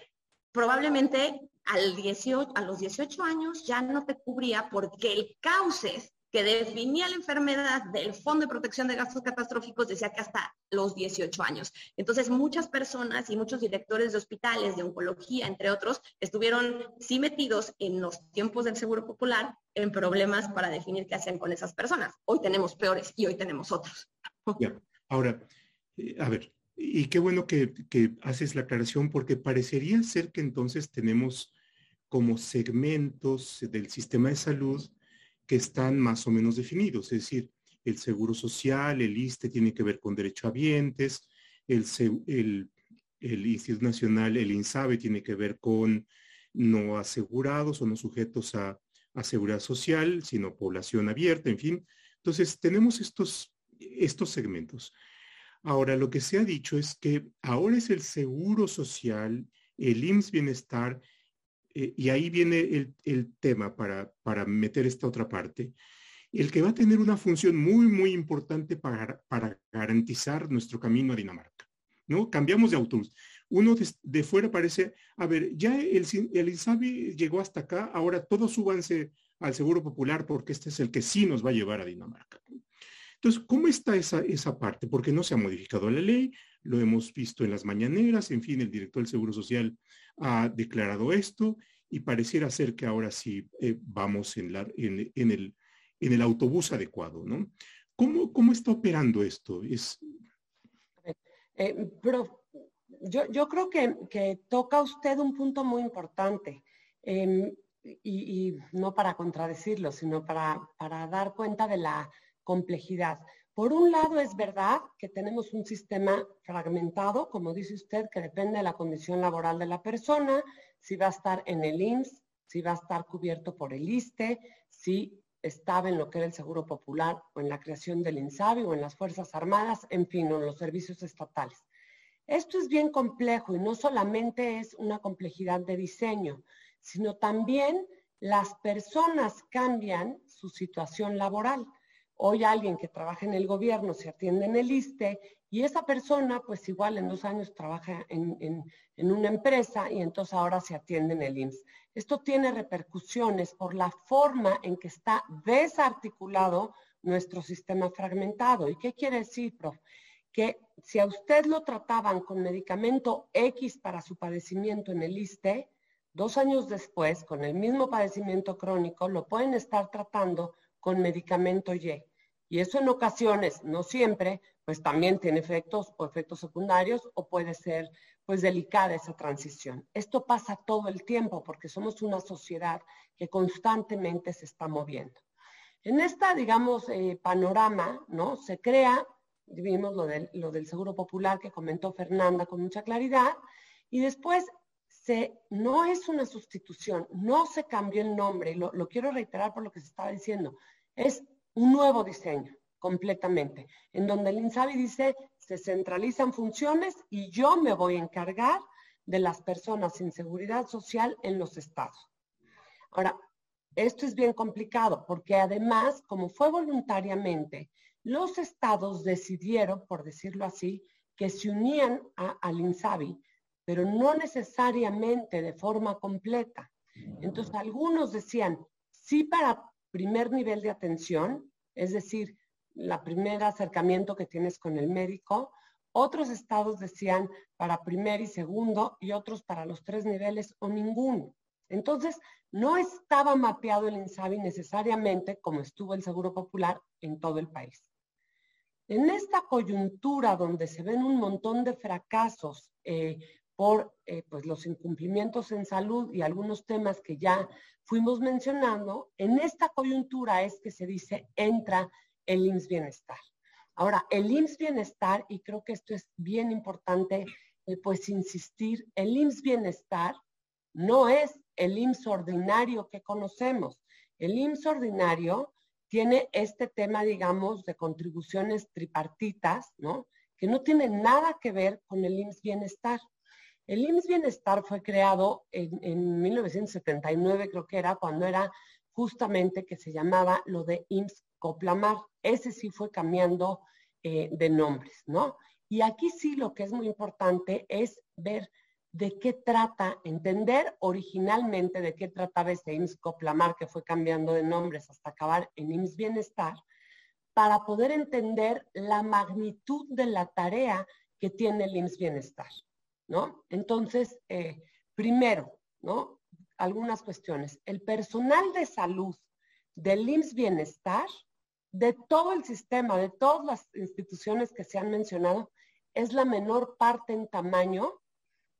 C: probablemente al 18, a los 18 años ya no te cubría porque el cauces que definía la enfermedad del Fondo de Protección de Gastos Catastróficos decía que hasta los 18 años. Entonces, muchas personas y muchos directores de hospitales, de oncología, entre otros, estuvieron sí metidos en los tiempos del Seguro Popular en problemas para definir qué hacían con esas personas. Hoy tenemos peores y hoy tenemos otros.
A: Ahora, eh, a ver, y qué bueno que, que haces la aclaración porque parecería ser que entonces tenemos como segmentos del sistema de salud que están más o menos definidos, es decir, el seguro social, el ISTE tiene que ver con derechohabientes, el, el, el Instituto Nacional, el INSABE tiene que ver con no asegurados o no sujetos a, a seguridad social, sino población abierta, en fin. Entonces, tenemos estos, estos segmentos. Ahora, lo que se ha dicho es que ahora es el seguro social, el IMSS Bienestar eh, y ahí viene el, tema para, para, meter esta otra parte, el que va a tener una función muy, muy importante para, para garantizar nuestro camino a Dinamarca. ¿no? Cambiamos de autobús. Uno de, fuera parece, a ver, ya el, el INSABI llegó hasta acá, ahora todos súbanse al Seguro Popular porque este es el que sí nos va a llevar a Dinamarca. Entonces, ¿cómo está esa, esa parte? Porque no se ha modificado la ley, lo hemos visto en las mañaneras, en fin, el director del Seguro Social ha declarado esto y pareciera ser que ahora sí eh, vamos en, la, en, el, en el autobús adecuado, ¿no? ¿Cómo, cómo está operando esto? Es...
B: Eh, pero yo, yo creo que, que, toca usted un punto muy importante. Em, y, y, no para contradecirlo, sino para, para dar cuenta de la complejidad. Por un lado, es verdad que tenemos un sistema fragmentado, como dice usted, que depende de la condición laboral de la persona, si va a estar en el IMSS, si va a estar cubierto por el ISTE, si estaba en lo que era el Seguro Popular o en la creación del INSABI o en las Fuerzas Armadas, en fin, o en los servicios estatales. Esto es bien complejo y no solamente es una complejidad de diseño, sino también las personas cambian su situación laboral. Hoy alguien que trabaja en el gobierno se atiende en el ISTE y esa persona pues igual en dos años trabaja en, una empresa y entonces ahora se atiende en el IMSS. Esto tiene repercusiones por la forma en que está desarticulado nuestro sistema fragmentado. ¿Y qué quiere decir, prof? que si a usted lo trataban con medicamento X para su padecimiento en el ISTE, dos años después, con el mismo padecimiento crónico, lo pueden estar tratando con medicamento Y. Y eso en ocasiones, no siempre, pues también tiene efectos o efectos secundarios o puede ser pues delicada esa transición. Esto pasa todo el tiempo porque somos una sociedad que constantemente se está moviendo. En esta, digamos, eh, panorama, ¿no? Se crea, vimos lo del, lo del Seguro Popular que comentó Fernanda con mucha claridad, y después se, no es una sustitución, no se cambió el nombre, lo, lo quiero reiterar por lo que se estaba diciendo, es un nuevo diseño completamente, en donde el INSABI dice, se centralizan funciones y yo me voy a encargar de las personas sin seguridad social en los estados. Ahora, esto es bien complicado porque además, como fue voluntariamente, los estados decidieron, por decirlo así, que se unían al INSABI, pero no necesariamente de forma completa. Entonces, algunos decían, sí para primer nivel de atención, es decir, la primer acercamiento que tienes con el médico. Otros estados decían para primer y segundo y otros para los tres niveles o ninguno. Entonces, no estaba mapeado el INSABI necesariamente como estuvo el Seguro Popular en todo el país. En esta coyuntura donde se ven un montón de fracasos eh, por eh, pues los incumplimientos en salud y algunos temas que ya fuimos mencionando, en esta coyuntura es que se dice entra el IMSS Bienestar. Ahora, el IMSS Bienestar, y creo que esto es bien importante, eh, pues insistir, el IMSS Bienestar no es el IMSS ordinario que conocemos. El IMSS ordinario tiene este tema, digamos, de contribuciones tripartitas, ¿no? Que no tiene nada que ver con el IMSS Bienestar. El IMSS Bienestar fue creado en, en 1979, creo que era, cuando era justamente que se llamaba lo de IMSS Coplamar. Ese sí fue cambiando eh, de nombres, ¿no? Y aquí sí lo que es muy importante es ver de qué trata, entender originalmente de qué trataba este IMSS Coplamar, que fue cambiando de nombres hasta acabar en IMSS Bienestar, para poder entender la magnitud de la tarea que tiene el IMSS Bienestar, ¿no? Entonces, eh, primero, ¿no? Algunas cuestiones. El personal de salud del IMSS Bienestar de todo el sistema, de todas las instituciones que se han mencionado, es la menor parte en tamaño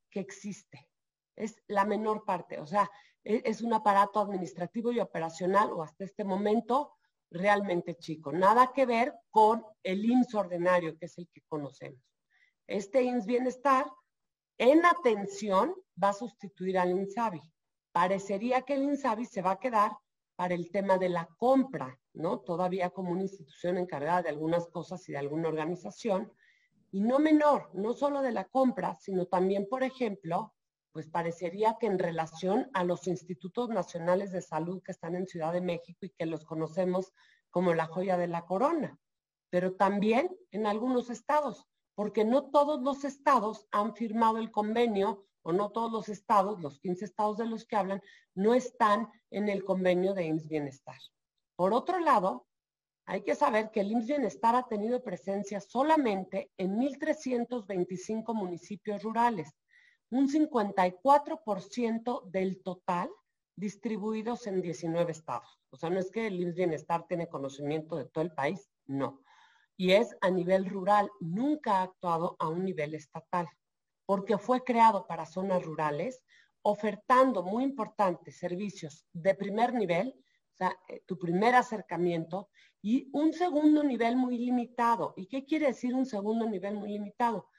B: que existe. Es la menor parte. O sea, e, es un aparato administrativo y operacional o hasta este momento realmente chico. Nada que ver con el IMSS ordinario, que es el que conocemos. Este IMSS Bienestar en atención va a sustituir al INSABI. Parecería que el INSABI se va a quedar para el tema de la compra, ¿no? Todavía como una institución encargada de algunas cosas y de alguna organización. Y no menor, no solo de la compra, sino también, por ejemplo, pues parecería que en relación a los institutos nacionales de salud que están en Ciudad de México y que los conocemos como la joya de la corona, pero también en algunos estados, porque no todos los estados han firmado el convenio o no todos los estados, los 15 estados de los que hablan, no están en el convenio de IMSS Bienestar. Por otro lado, hay que saber que el IMSS Bienestar ha tenido presencia solamente en 1.325 municipios rurales, un 54% del total distribuidos en 19 estados. O sea, no es que el IMSS Bienestar tiene conocimiento de todo el país, no. Y es a nivel rural, nunca ha actuado a un nivel estatal porque fue creado para zonas rurales, ofertando muy importantes servicios de primer nivel, o sea, eh, tu primer acercamiento, y un segundo nivel muy limitado. ¿Y qué quiere decir un segundo nivel muy limitado?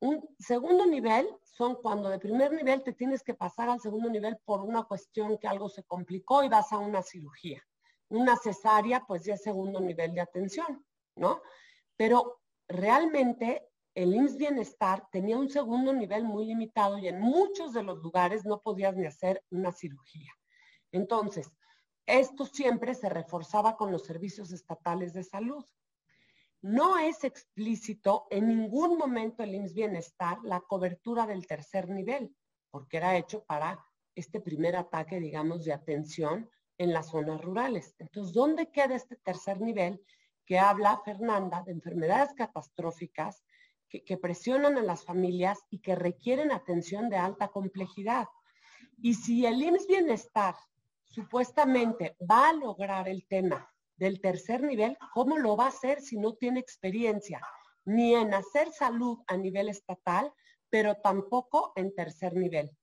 B: Un segundo nivel son cuando de primer nivel te tienes que pasar al segundo nivel por una cuestión que algo se complicó y vas a una cirugía. Una cesárea, pues ya es segundo nivel de atención, ¿no? Pero realmente el IMSS Bienestar tenía un segundo nivel muy limitado y en muchos de los lugares no podías ni hacer una cirugía. Entonces, esto siempre se reforzaba con los servicios estatales de salud. No es explícito en ningún momento el IMSS Bienestar la cobertura del tercer nivel, porque era hecho para este primer ataque, digamos, de atención en las zonas rurales. Entonces, ¿dónde queda este tercer nivel? Que habla Fernanda de enfermedades catastróficas que, presionan a las familias y que requieren atención de alta complejidad. Y si el IMSS Bienestar supuestamente va a lograr el tema del tercer nivel, ¿cómo lo va a hacer si no tiene experiencia ni en hacer salud a nivel estatal, pero tampoco en tercer nivel?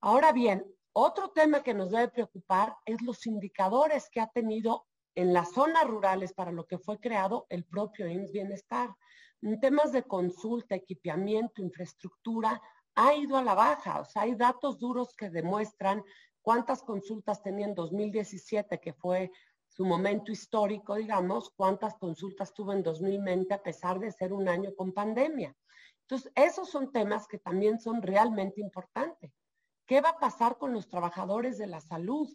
B: Ahora bien, otro tema que nos debe preocupar es los indicadores que ha tenido en las zonas rurales para lo que fue creado el propio IMSS Bienestar. En temas de consulta, equipamiento, infraestructura, ha ido a la baja. O sea, hay datos duros que demuestran cuántas consultas tenía en 2017, que fue su momento histórico, digamos, cuántas consultas tuvo en 2020 a pesar de ser un año con pandemia. Entonces, esos son temas que también son realmente importantes. ¿Qué va a pasar con los trabajadores de la salud?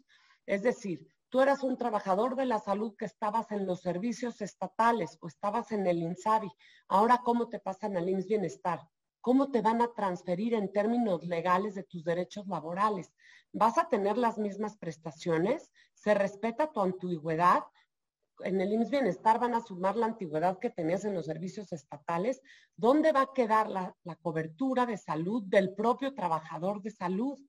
B: Es decir, tú eras un trabajador de la salud que estabas en los servicios estatales o estabas en el INSABI. Ahora, ¿cómo te pasan al IMSS Bienestar? ¿Cómo te van a transferir en términos legales de tus derechos laborales? ¿Vas a tener las mismas prestaciones? ¿Se respeta tu antigüedad? En el IMSS Bienestar van a sumar la antigüedad que tenías en los servicios estatales. ¿Dónde va a quedar la, cobertura de salud del propio trabajador de salud?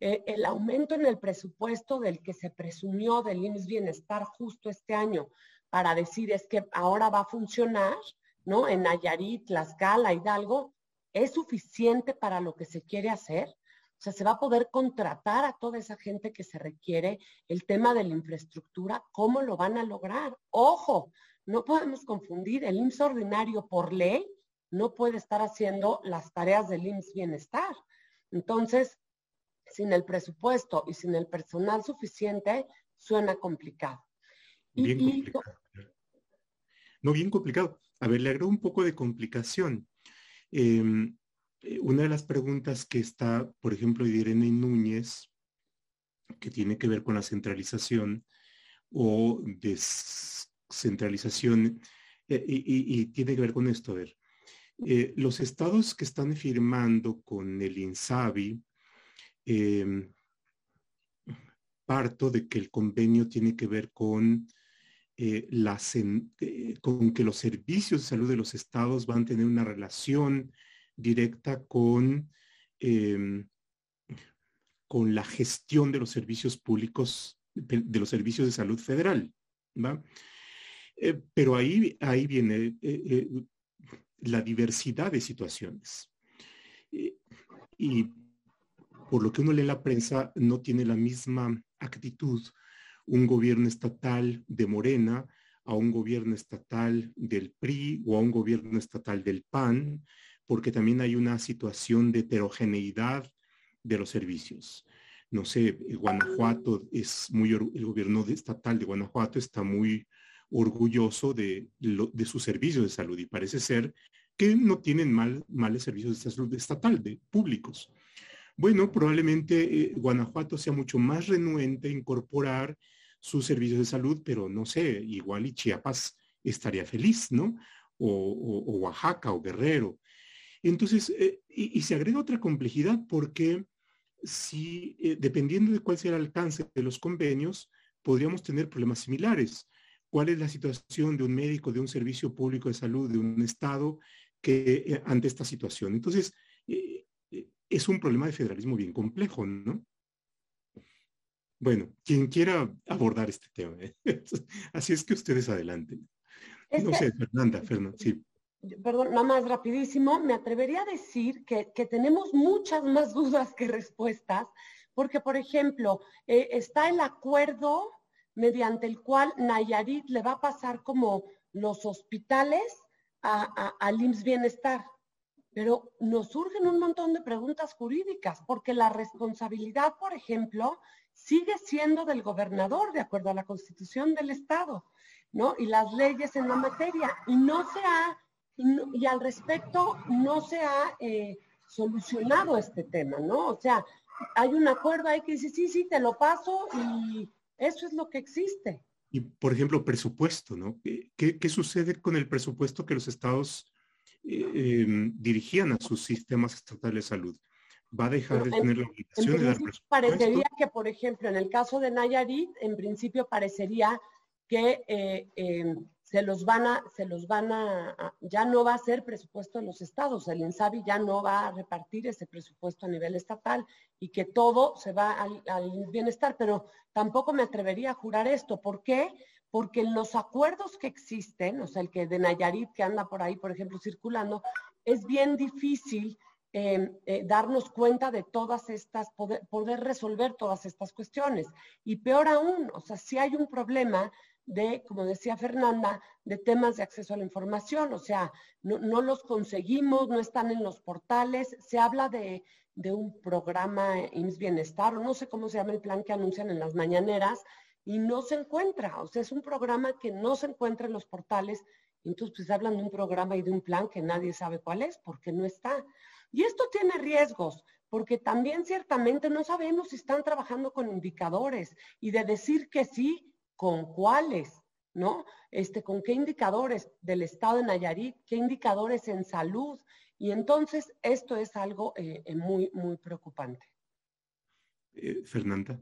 B: Eh, el aumento en el presupuesto del que se presumió del IMSS Bienestar justo este año para decir es que ahora va a funcionar, ¿no? En Nayarit, Tlaxcala, Hidalgo, ¿Es suficiente para lo que se quiere hacer? O sea, se va a poder contratar a toda esa gente que se requiere. El tema de la infraestructura, ¿cómo lo van a lograr? Ojo, no podemos confundir. El IMSS ordinario por ley no puede estar haciendo las tareas del IMSS bienestar. Entonces, sin el presupuesto y sin el personal suficiente, suena complicado.
A: Bien complicado. No, bien complicado. A ver, le agrego un poco de complicación. Em, eh, una de las preguntas que está, por ejemplo, de Irene Núñez, que tiene que ver con la centralización o descentralización, eh, y, tiene que ver con esto, a ver, eh, los estados que están firmando con el INSABI, em, parto de que el convenio tiene que ver con eh, eh, con que los servicios de salud de los estados van a tener una relación directa con, em, con la gestión de los servicios públicos, de, los servicios de salud federal. Eh, pero ahí, ahí viene la diversidad de situaciones. y por lo que uno lee la prensa, no tiene la misma actitud un gobierno estatal de Morena a un gobierno estatal del PRI o a un gobierno estatal del PAN, porque también hay una situación de heterogeneidad de los servicios. No sé, Guanajuato es muy, el gobierno estatal de Guanajuato está muy orgulloso de, de sus servicios de salud y parece ser que no tienen mal, males servicios de salud estatal, de públicos. Bueno, probablemente eh, Guanajuato sea mucho más renuente a incorporar sus servicios de salud, pero no sé, igual y Chiapas estaría feliz, ¿no? O, Oaxaca o Guerrero. Entonces, eh, y, se agrega otra complejidad porque si, eh, dependiendo de cuál sea el alcance de los convenios, podríamos tener problemas similares. ¿Cuál es la situación de un médico, de un servicio público de salud, de un Estado que ante esta situación? Entonces, es un problema de federalismo bien complejo, ¿no? Bueno, quien quiera abordar este tema. ¿eh? Así es que ustedes adelanten. no sé, Fernanda, Fernanda, sí.
B: Perdón, nada más rapidísimo, me atrevería a decir que, tenemos muchas más dudas que respuestas, porque, por ejemplo, eh, está el acuerdo mediante el cual Nayarit le va a pasar como los hospitales a, a, al IMSS Bienestar. Pero nos surgen un montón de preguntas jurídicas, porque la responsabilidad, por ejemplo, sigue siendo del gobernador, de acuerdo a la constitución del Estado, ¿no? Y las leyes en la materia. Y no se ha, y, al respecto, no se ha eh, solucionado este tema, ¿no? O sea, hay un acuerdo ahí que dice, sí, sí, te lo paso y eso es lo que existe.
A: Y, por ejemplo, presupuesto, ¿no? ¿Qué, sucede con el presupuesto que los estados eh, em, dirigían a sus sistemas estatales de salud? va a dejar de tener la obligación de dar
B: Parecería que, por ejemplo, en el caso de Nayarit, en principio parecería que eh, eh, se los van a, se los van a, ya no va a ser presupuesto de los estados, el INSABI ya no va a repartir ese presupuesto a nivel estatal y que todo se va al, bienestar, pero tampoco me atrevería a jurar esto. ¿Por qué? Porque en los acuerdos que existen, o sea, el que de Nayarit que anda por ahí, por ejemplo, circulando, es bien difícil em, eh, darnos cuenta de todas estas, poder, resolver todas estas cuestiones. Y peor aún, o sea, si hay un problema de, como decía Fernanda, de temas de acceso a la información, o sea, no, los conseguimos, no están en los portales, se habla de, un programa IMSS Bienestar, o no sé cómo se llama el plan que anuncian en las mañaneras, y no se encuentra, o sea, es un programa que no se encuentra en los portales, entonces pues hablan de un programa y de un plan que nadie sabe cuál es, porque no está. Y esto tiene riesgos, porque también ciertamente no sabemos si están trabajando con indicadores y de decir que sí, con cuáles, ¿no? Este, con qué indicadores del estado de Nayarit, qué indicadores en salud. Y entonces esto es algo eh, eh, muy, muy preocupante.
A: Eh, Fernanda.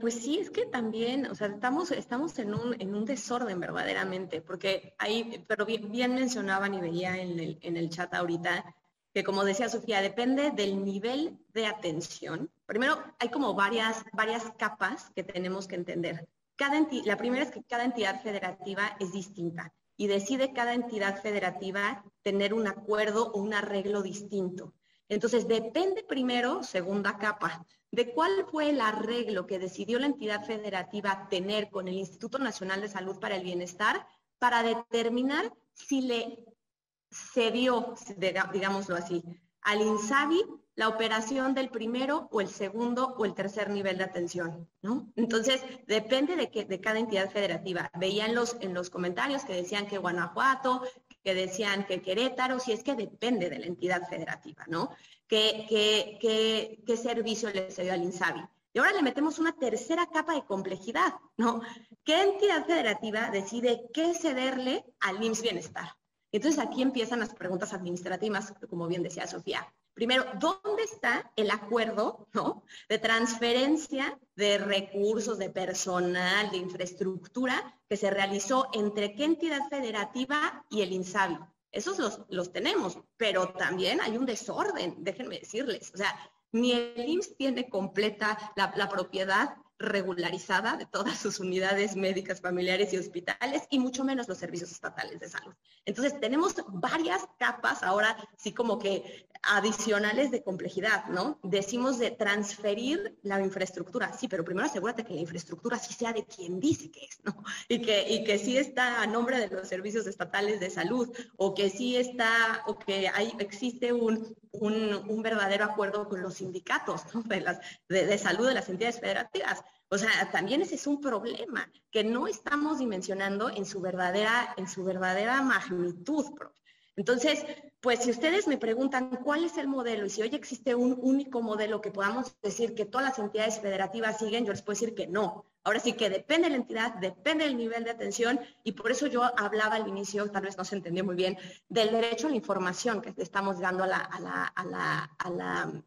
C: Pues sí, es que también, o sea, estamos, estamos en, un, en un desorden verdaderamente, porque ahí, pero bien, bien mencionaban y veía en el, en el chat ahorita, que como decía Sofía, depende del nivel de atención. Primero, hay como varias, varias capas que tenemos que entender. Cada la primera es que cada entidad federativa es distinta y decide cada entidad federativa tener un acuerdo o un arreglo distinto. Entonces, depende primero, segunda capa, de cuál fue el arreglo que decidió la entidad federativa tener con el Instituto Nacional de Salud para el Bienestar para determinar si le se dio, digámoslo así, al INSABI la operación del primero o el segundo o el tercer nivel de atención, ¿no? Entonces, depende de, que, de cada entidad federativa. Veían los, en los comentarios que decían que Guanajuato, que decían que Querétaro, si es que depende de la entidad federativa, ¿no? ¿Qué, qué, qué, servicio le dio al INSABI? Y ahora le metemos una tercera capa de complejidad, ¿no? ¿Qué entidad federativa decide qué cederle al IMSS Bienestar? Entonces aquí empiezan las preguntas administrativas, como bien decía Sofía. Primero, ¿dónde está el acuerdo ¿no? de transferencia de recursos, de personal, de infraestructura que se realizó entre qué entidad federativa y el INSABI? Esos los, los tenemos, pero también hay un desorden, déjenme decirles. O sea, ni el IMSS tiene completa la, la propiedad regularizada de todas sus unidades médicas familiares y hospitales y mucho menos los servicios estatales de salud. Entonces tenemos varias capas ahora, sí como que adicionales de complejidad, ¿no? Decimos de transferir la infraestructura, sí, pero primero asegúrate que la infraestructura sí sea de quien dice que es, ¿no? Y que, y que sí está a nombre de los servicios estatales de salud o que sí está, o que hay, existe un, un, verdadero acuerdo con los sindicatos de, las, de salud de las entidades federativas. O sea, también ese es un problema que no estamos dimensionando en su verdadera, en su verdadera magnitud. Entonces, pues si ustedes me preguntan cuál es el modelo y si hoy existe un único modelo que podamos decir que todas las entidades federativas siguen, yo les puedo decir que no. Ahora sí que depende de la entidad, depende del nivel de atención y por eso yo hablaba al inicio, tal vez no se entendió muy bien, del derecho a la información que estamos dando a la, a la, a la, a la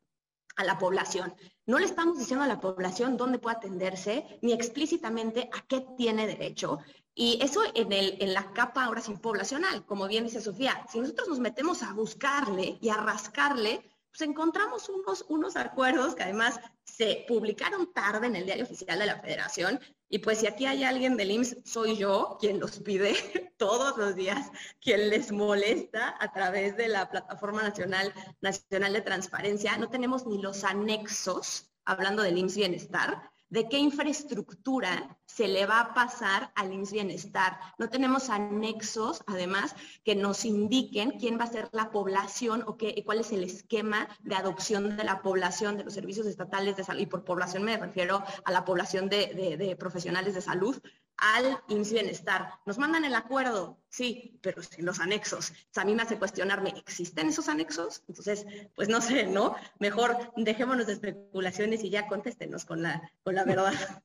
C: a la población. No le estamos diciendo a la población dónde puede atenderse, ni explícitamente a qué tiene derecho. Y eso en, el, en la capa ahora sin poblacional, como bien dice Sofía, si nosotros nos metemos a buscarle y a rascarle, pues encontramos unos, unos acuerdos que además se publicaron tarde en el diario oficial de la federación. Y pues si aquí hay alguien del IMSS, soy yo quien los pide todos los días, quien les molesta a través de la Plataforma Nacional, Nacional de Transparencia. No tenemos ni los anexos, hablando del IMSS Bienestar, de qué infraestructura se le va a pasar al IMSS Bienestar. No tenemos anexos, además, que nos indiquen quién va a ser la población o qué, cuál es el esquema de adopción de la población de los servicios estatales de salud. Y por población me refiero a la población de profesionales de salud al IMSS Bienestar. Nos mandan el acuerdo, sí, pero sin los anexos. a mí me hace cuestionarme, ¿existen esos anexos? Entonces, pues no sé, ¿no? Mejor dejémonos de especulaciones y ya contéstenos con la, con la verdad.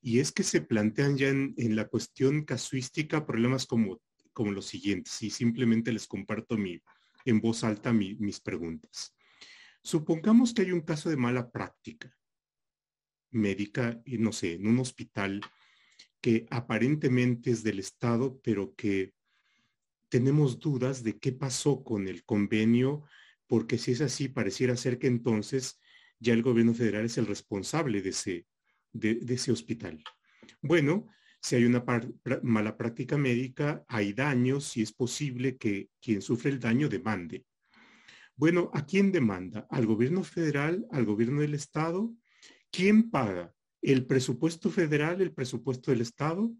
A: Y es que se plantean ya en, la cuestión casuística problemas como, como los siguientes, y simplemente les comparto mi, en voz alta mis preguntas. Supongamos que hay un caso de mala práctica médica, no sé, en un hospital que aparentemente es del Estado, pero que tenemos dudas de qué pasó con el convenio, porque si es así, pareciera ser que entonces ya el gobierno federal es el responsable de ese, de, ese hospital. Bueno, si hay una mala práctica médica, hay daños y es posible que quien sufre el daño demande. Bueno, ¿a quién demanda? ¿Al gobierno federal? ¿Al gobierno del Estado? ¿Quién paga? ¿El presupuesto federal? ¿El presupuesto del Estado?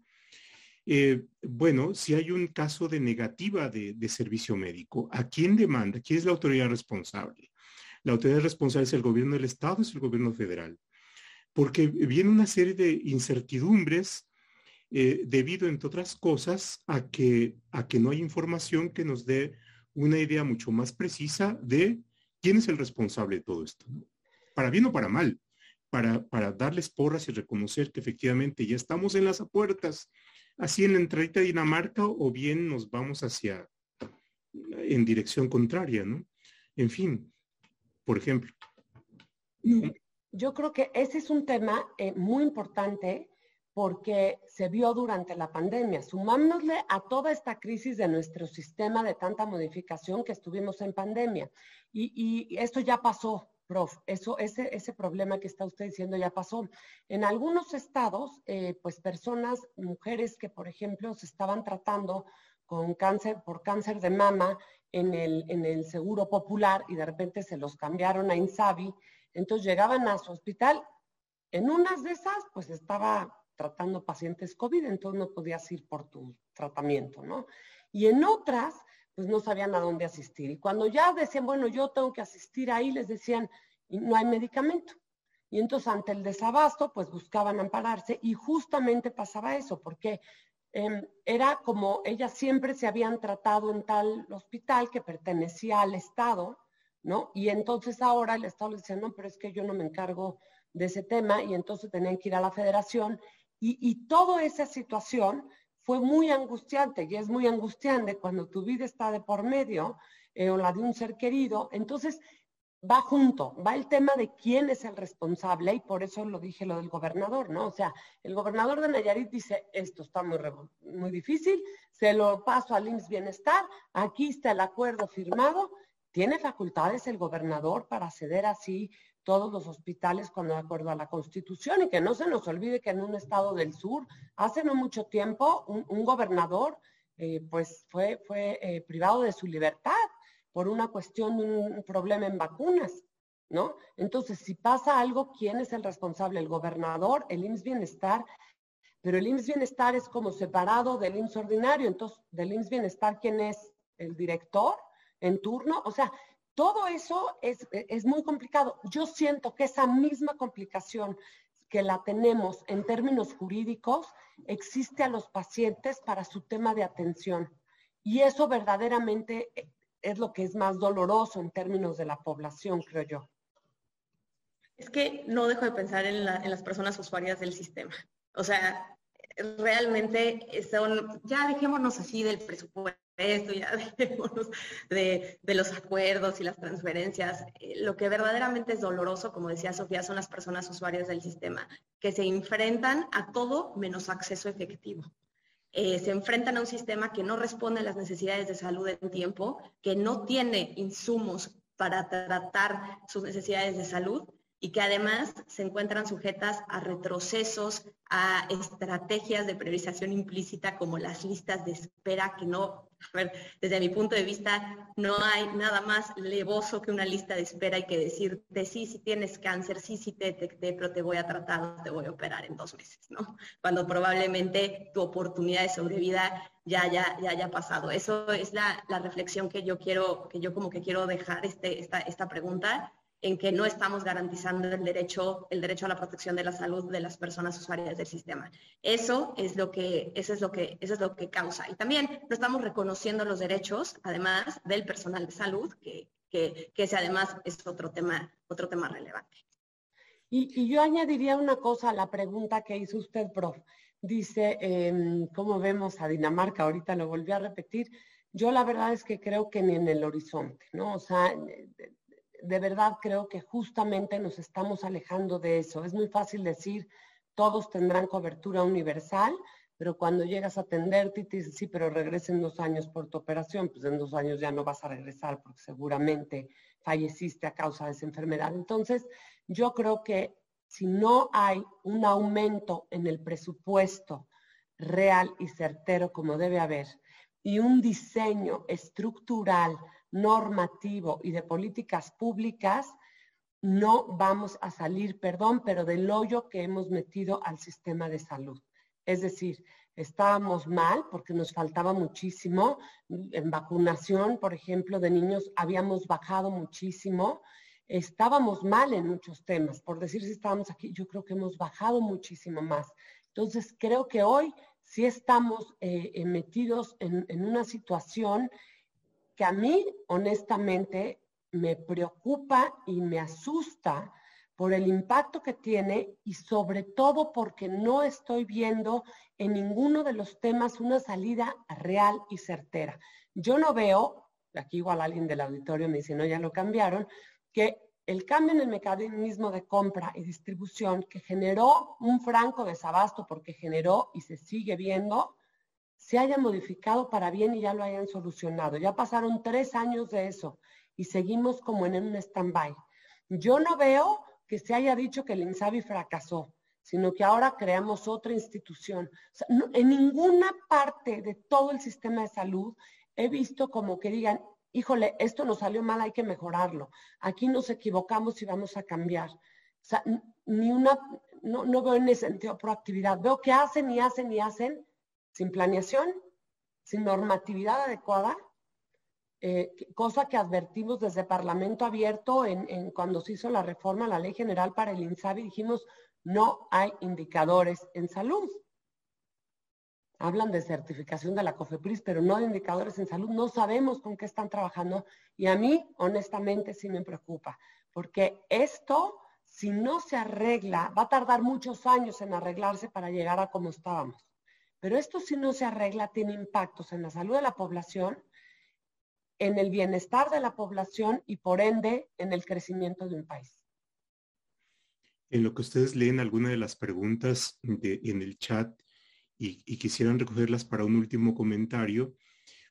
A: Eh, bueno, si hay un caso de negativa de, servicio médico, ¿a quién demanda? ¿Quién es la autoridad responsable? La autoridad responsable es el gobierno del Estado, es el gobierno federal. Porque viene una serie de incertidumbres eh, debido, entre otras cosas, a que, a que no hay información que nos dé una idea mucho más precisa de quién es el responsable de todo esto, para bien o para mal, para, para darles porras y reconocer que efectivamente ya estamos en las puertas, así en la entrada de Dinamarca, o bien nos vamos hacia, en dirección contraria, ¿no? En fin, por ejemplo.
B: Yo creo que ese es un tema eh, muy importante porque se vio durante la pandemia. Sumámosle a toda esta crisis de nuestro sistema de tanta modificación que estuvimos en pandemia. Y, esto ya pasó, prof. Eso, ese, ese problema que está usted diciendo ya pasó. En algunos estados, eh, pues personas, mujeres que, por ejemplo, se estaban tratando con cáncer, por cáncer de mama en el, en el seguro popular y de repente se los cambiaron a Insabi. Entonces llegaban a su hospital. En unas de esas, pues estaba tratando pacientes COVID, entonces no podías ir por tu tratamiento, ¿no? Y en otras, pues no sabían a dónde asistir. Y cuando ya decían, bueno, yo tengo que asistir ahí, les decían, no hay medicamento. Y entonces ante el desabasto, pues buscaban ampararse y justamente pasaba eso, porque em, era como ellas siempre se habían tratado en tal hospital que pertenecía al Estado, ¿no? Y entonces ahora el Estado les decía, no, pero es que yo no me encargo de ese tema y entonces tenían que ir a la federación y, toda esa situación fue muy angustiante y es muy angustiante cuando tu vida está de por medio eh, o la de un ser querido. Entonces, va junto, va el tema de quién es el responsable y por eso lo dije lo del gobernador, ¿no? O sea, el gobernador de Nayarit dice, esto está muy, muy difícil, se lo paso al IMSS Bienestar, aquí está el acuerdo firmado, tiene facultades el gobernador para ceder así todos los hospitales cuando de acuerdo a la Constitución y que no se nos olvide que en un estado del sur, hace no mucho tiempo, un, gobernador eh, pues fue, fue eh, privado de su libertad por una cuestión de un problema en vacunas, ¿no? Entonces, si pasa algo, ¿quién es el responsable? El gobernador, el IMSS Bienestar, pero el IMSS Bienestar es como separado del IMSS ordinario, entonces, del IMSS Bienestar, ¿quién es? El director en turno, o sea, todo eso es, muy complicado. Yo siento que esa misma complicación que la tenemos en términos jurídicos existe a los pacientes para su tema de atención. Y eso verdaderamente es lo que es más doloroso en términos de la población, creo yo.
C: Es que no dejo de pensar en, en las personas usuarias del sistema. O sea, realmente son, ya dejémonos así del presupuesto esto, ya dejémonos de, los acuerdos y las transferencias. Eh, lo que verdaderamente es doloroso, como decía Sofía, son las personas usuarias del sistema, que se enfrentan a todo menos acceso efectivo. Eh, se enfrentan a un sistema que no responde a las necesidades de salud en tiempo, que no tiene insumos para tratar sus necesidades de salud y que además se encuentran sujetas a retrocesos, a estrategias de priorización implícita como las listas de espera que no desde mi punto de vista, no hay nada más levoso que una lista de espera y que decirte, sí, si tienes cáncer, sí, sí te detecté, pero te voy a tratar, te voy a operar en dos meses, ¿no? Cuando probablemente tu oportunidad de sobrevida ya, ya, ya haya pasado. Eso es la, la reflexión que yo quiero, que yo como que quiero dejar este, esta, esta pregunta en que no estamos garantizando el derecho, el derecho a la protección de la salud de las personas usuarias del sistema. Eso es lo que, eso es lo que, eso es lo que causa. Y también no estamos reconociendo los derechos, además, del personal de salud, que, que, que ese además es otro tema, otro tema relevante.
B: Y, yo añadiría una cosa a la pregunta que hizo usted, prof. Dice, eh, ¿cómo vemos a Dinamarca? Ahorita lo volví a repetir. Yo la verdad es que creo que ni en el horizonte, ¿no? O sea, de verdad creo que justamente nos estamos alejando de eso. Es muy fácil decir, todos tendrán cobertura universal, pero cuando llegas a atenderte y te dicen, sí, pero regresen dos años por tu operación, pues en dos años ya no vas a regresar porque seguramente falleciste a causa de esa enfermedad. Entonces, yo creo que si no hay un aumento en el presupuesto real y certero como debe haber, y un diseño estructural, normativo y de políticas públicas, no vamos a salir, perdón, pero del hoyo que hemos metido al sistema de salud. Es decir, estábamos mal porque nos faltaba muchísimo. En vacunación, por ejemplo, de niños habíamos bajado muchísimo. Estábamos mal en muchos temas. Por decir si estábamos aquí, yo creo que hemos bajado muchísimo más. Entonces, creo que hoy sí estamos eh, eh, metidos en, en una situación que a mí, honestamente, me preocupa y me asusta por el impacto que tiene y sobre todo porque no estoy viendo en ninguno de los temas una salida real y certera. Yo no veo, aquí igual alguien del auditorio me dice, no, ya lo cambiaron, que el cambio en el mecanismo de compra y distribución que generó un franco desabasto porque generó y se sigue viendo, se haya modificado para bien y ya lo hayan solucionado. Ya pasaron tres años de eso y seguimos como en un stand-by. Yo no veo que se haya dicho que el INSABI fracasó, sino que ahora creamos otra institución. en ninguna parte de todo el sistema de salud he visto como que digan, híjole, esto nos salió mal, hay que mejorarlo. Aquí nos equivocamos y vamos a cambiar. O sea, ni una, no, no veo en ese sentido proactividad. Veo que hacen y hacen y hacen sin planeación, sin normatividad adecuada eh, cosa que advertimos desde Parlamento Abierto en, cuando se hizo la reforma a la Ley General para el INSABI, dijimos, no hay indicadores en salud. Hablan de certificación de la COFEPRIS, pero no de indicadores en salud. No sabemos con qué están trabajando y a mí, honestamente, sí me preocupa, porque esto, si no se arregla, va a tardar muchos años en arreglarse para llegar a como estábamos. Pero esto, si no se arregla, tiene impactos en la salud de la población, en el bienestar de la población y por ende en el crecimiento de un país.
A: En lo que ustedes leen alguna de las preguntas en el chat y, quisieran recogerlas para un último comentario,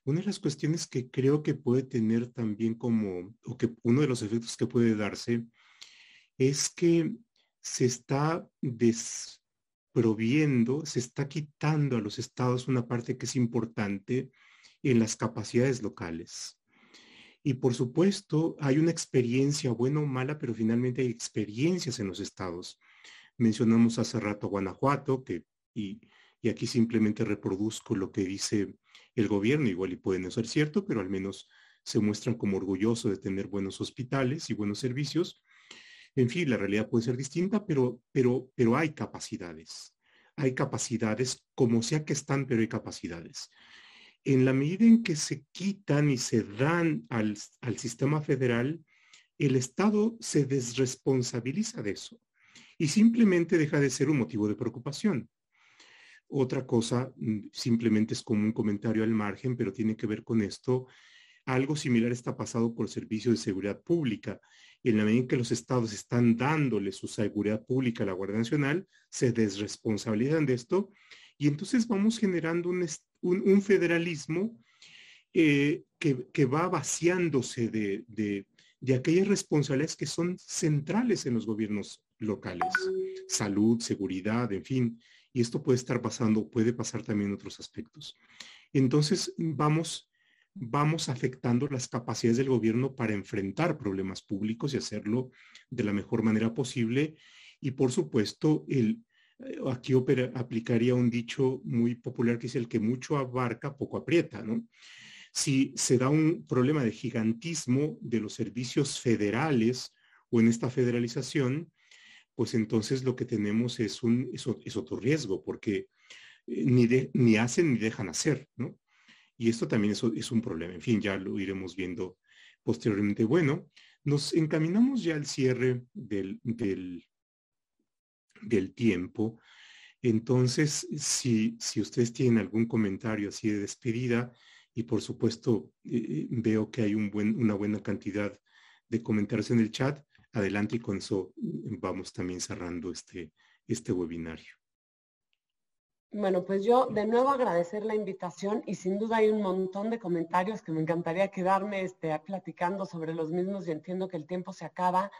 A: una de las cuestiones que creo que puede tener también como, o que uno de los efectos que puede darse, es que se está desproviendo, se está quitando a los estados una parte que es importante, en las capacidades locales. Y por supuesto, hay una experiencia, buena o mala, pero finalmente hay experiencias en los estados. Mencionamos hace rato Guanajuato, que, y, y aquí simplemente reproduzco lo que dice el gobierno, igual y puede no ser cierto, pero al menos se muestran como orgullosos de tener buenos hospitales y buenos servicios. En fin, la realidad puede ser distinta, pero, pero, pero hay capacidades. Hay capacidades, como sea que están, pero hay capacidades en la medida en que se quitan y se dan al, sistema federal, el Estado se desresponsabiliza de eso y simplemente deja de ser un motivo de preocupación. Otra cosa, mm, simplemente es como un comentario al margen, pero tiene que ver con esto. Algo similar está pasado por el Servicio de Seguridad Pública. En la medida en que los estados están dándole su seguridad pública a la Guardia Nacional, se desresponsabilizan de esto y entonces vamos generando un, un, federalismo eh, que, va vaciándose de, de, aquellas responsabilidades que son centrales en los gobiernos locales, salud, seguridad, en fin, y esto puede estar pasando, puede pasar también en otros aspectos. Entonces vamos, vamos afectando las capacidades del gobierno para enfrentar problemas públicos y hacerlo de la mejor manera posible. Y por supuesto, el, eh, aquí aplicaría un dicho muy popular que es el que mucho abarca, poco aprieta, ¿no? Si se da un problema de gigantismo de los servicios federales o en esta federalización, pues entonces lo que tenemos es, un, es, otro riesgo, porque eh, ni, ni hacen ni dejan hacer, ¿no? Y esto también es, es un problema. En fin, ya lo iremos viendo posteriormente. Bueno, nos encaminamos ya al cierre del, del, tiempo. Entonces, si, si ustedes tienen algún comentario así de despedida, y por supuesto eh, veo que hay una buena cantidad de comentarios en el chat, adelante y con eso mm, vamos también cerrando este, este webinario.
B: Bueno, pues yo de nuevo agradecer la invitación y sin duda hay un montón de comentarios que me encantaría quedarme este, platicando sobre los mismos y entiendo que el tiempo se acaba.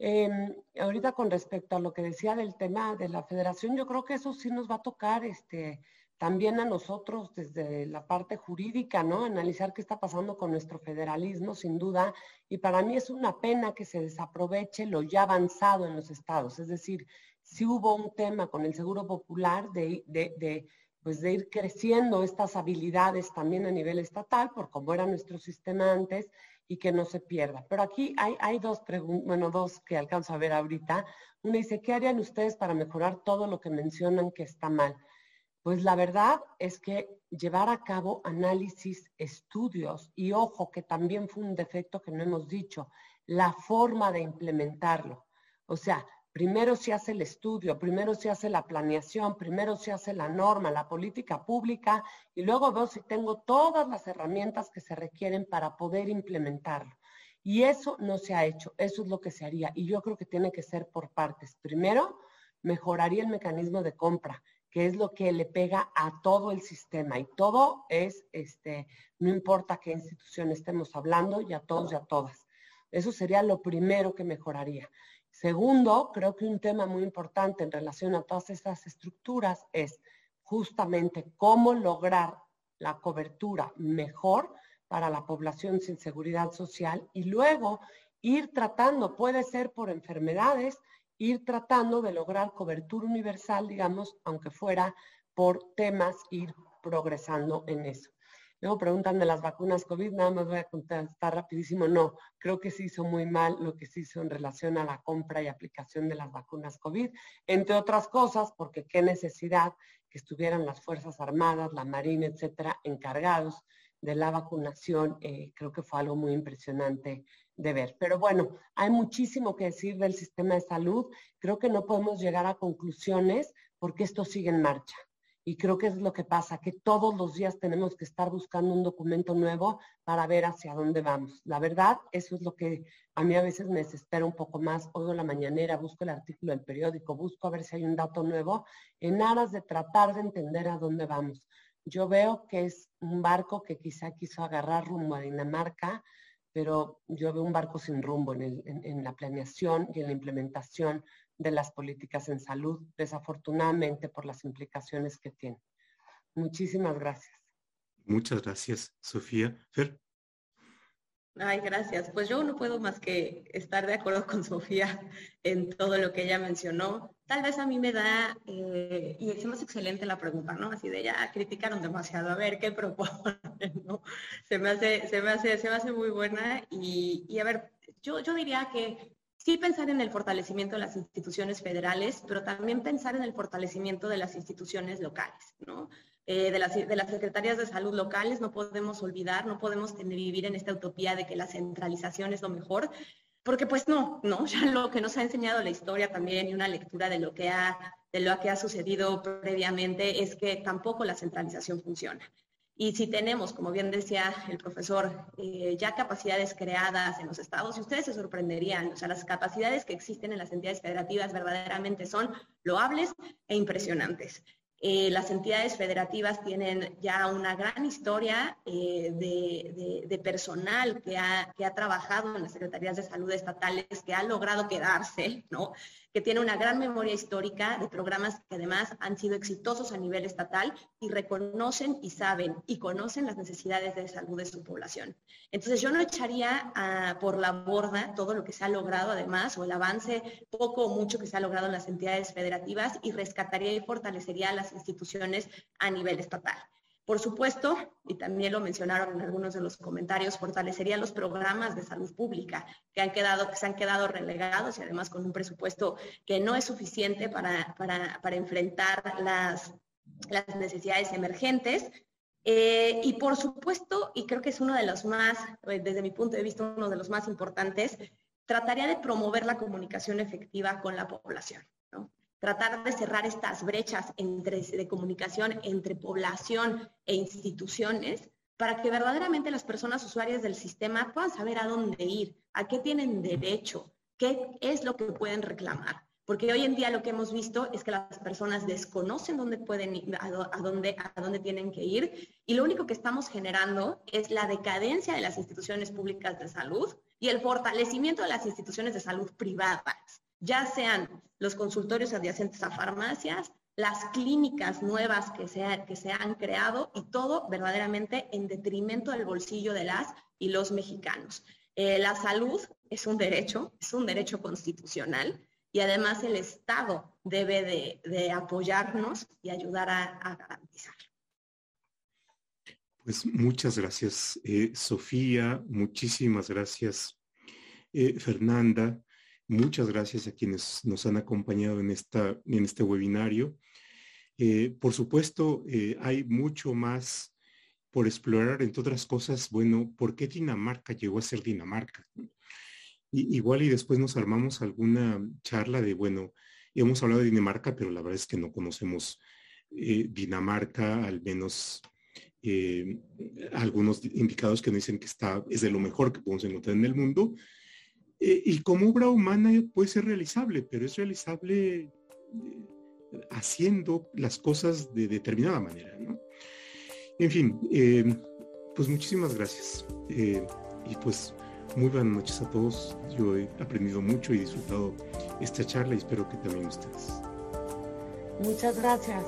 B: Em, ahorita con respecto a lo que decía del tema de la federación, yo creo que eso sí nos va a tocar este, también a nosotros desde la parte jurídica, ¿no? Analizar qué está pasando con nuestro federalismo, sin duda. Y para mí es una pena que se desaproveche lo ya avanzado en los estados. Es decir, si hubo un tema con el Seguro Popular de, de, pues de ir creciendo estas habilidades también a nivel estatal, por cómo era nuestro sistema antes, y que no se pierda. Pero aquí hay, hay dos preguntas, bueno, dos que alcanzo a ver ahorita. Una dice, ¿qué harían ustedes para mejorar todo lo que mencionan que está mal? Pues la verdad es que llevar a cabo análisis, estudios y ojo que también fue un defecto que no hemos dicho, la forma de implementarlo. O sea, primero se hace el estudio, primero se hace la planeación, primero se hace la norma, la política pública y luego veo si tengo todas las herramientas que se requieren para poder implementarlo. Y eso no se ha hecho, eso es lo que se haría y yo creo que tiene que ser por partes. Primero, mejoraría el mecanismo de compra que es lo que le pega a todo el sistema y todo es, este, no importa qué institución estemos hablando y a todos y a todas. Eso sería lo primero que mejoraría. Segundo, creo que un tema muy importante en relación a todas estas estructuras es justamente cómo lograr la cobertura mejor para la población sin seguridad social y luego ir tratando, puede ser por enfermedades, ir tratando de lograr cobertura universal, digamos, aunque fuera por temas, ir progresando en eso. Luego preguntan de las vacunas COVID, nada más voy a contestar rapidísimo. No, creo que se hizo muy mal lo que se hizo en relación a la compra y aplicación de las vacunas COVID, entre otras cosas, porque qué necesidad que estuvieran las Fuerzas Armadas, la Marina, etcétera, encargados de la vacunación. Eh, creo que fue algo muy impresionante de ver. Pero bueno, hay muchísimo que decir del sistema de salud. Creo que no podemos llegar a conclusiones porque esto sigue en marcha. Y creo que es lo que pasa, que todos los días tenemos que estar buscando un documento nuevo para ver hacia dónde vamos. La verdad, eso es lo que a mí a veces me desespera un poco más. Oigo la mañanera, busco el artículo del periódico, busco a ver si hay un dato nuevo, en aras de tratar de entender a dónde vamos. Yo veo que es un barco que quizá quiso agarrar rumbo a Dinamarca, pero yo veo un barco sin rumbo en, la planeación y en la implementación de las políticas en salud, desafortunadamente por las implicaciones que tiene. Muchísimas gracias.
A: Muchas gracias, Sofía. Fer.
C: Ay, gracias. Pues yo no puedo más que estar de acuerdo con Sofía en todo lo que ella mencionó. Tal vez a mí me da, eh, y es más excelente la pregunta, ¿no? Así de ya criticaron demasiado, a ver qué proponen, ¿no? Se me hace, se me hace, se me hace muy buena y, y a ver, yo, yo diría que sí pensar en el fortalecimiento de las instituciones federales, pero también pensar en el fortalecimiento de las instituciones locales, ¿no? Eh, de, las, secretarías de salud locales, no podemos olvidar, no podemos vivir en esta utopía de que la centralización es lo mejor, porque pues no, no, ya lo que nos ha enseñado la historia también y una lectura de lo que ha sucedido previamente es que tampoco la centralización funciona. Y si tenemos, como bien decía el profesor, eh, ya capacidades creadas en los estados, y ustedes se sorprenderían, o sea, las capacidades que existen en las entidades federativas verdaderamente son loables e impresionantes. Eh, las entidades federativas tienen ya una gran historia eh, de, personal que ha, que ha, trabajado en las secretarías de salud estatales, que ha logrado quedarse, ¿no? Que tiene una gran memoria histórica de programas que además han sido exitosos a nivel estatal y reconocen y saben y conocen las necesidades de salud de su población. Entonces yo no echaría ah, por la borda todo lo que se ha logrado además o el avance poco o mucho que se ha logrado en las entidades federativas y rescataría y fortalecería las instituciones a nivel estatal. Por supuesto, y también lo mencionaron en algunos de los comentarios, fortalecería los programas de salud pública que, han quedado, que se han quedado relegados y además con un presupuesto que no es suficiente para, para, enfrentar las, las, necesidades emergentes. Eh, y por supuesto, y creo que es uno de los más, eh, desde mi punto de vista, uno de los más importantes, trataría de promover la comunicación efectiva con la población tratar de cerrar estas brechas de comunicación entre población e instituciones para que verdaderamente las personas usuarias del sistema puedan saber a dónde ir, a qué tienen derecho, qué es lo que pueden reclamar. porque hoy en día lo que hemos visto es que las personas desconocen dónde pueden ir, a, dónde, a dónde tienen que ir y lo único que estamos generando es la decadencia de las instituciones públicas de salud y el fortalecimiento de las instituciones de salud privadas, ya sean los consultorios adyacentes a farmacias, las clínicas nuevas que se, han creado y todo verdaderamente en detrimento del bolsillo de las y los mexicanos. Eh, la salud es un derecho, es un derecho constitucional y además el Estado debe de, apoyarnos y ayudar a, garantizarlo.
A: Pues muchas gracias, eh, Sofía, muchísimas gracias, eh, Fernanda, muchas gracias a quienes nos han acompañado en, esta, en este webinario. Eh, por supuesto, hay mucho más por explorar, entre otras cosas, bueno, ¿por qué Dinamarca llegó a ser Dinamarca? igual y después nos armamos alguna charla de, bueno, hemos hablado de Dinamarca, pero la verdad es que no conocemos eh, Dinamarca, al menos eh, algunos indicados que nos dicen que está, es de lo mejor que podemos encontrar en el mundo. Eh, y como obra humana puede ser realizable, pero es realizable haciendo las cosas de determinada manera, ¿no? En fin, pues muchísimas gracias. y pues muy buenas noches a todos. Yo he aprendido mucho y disfrutado esta charla y espero que también ustedes.
B: Muchas gracias.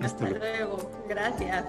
C: Hasta, luego. Gracias.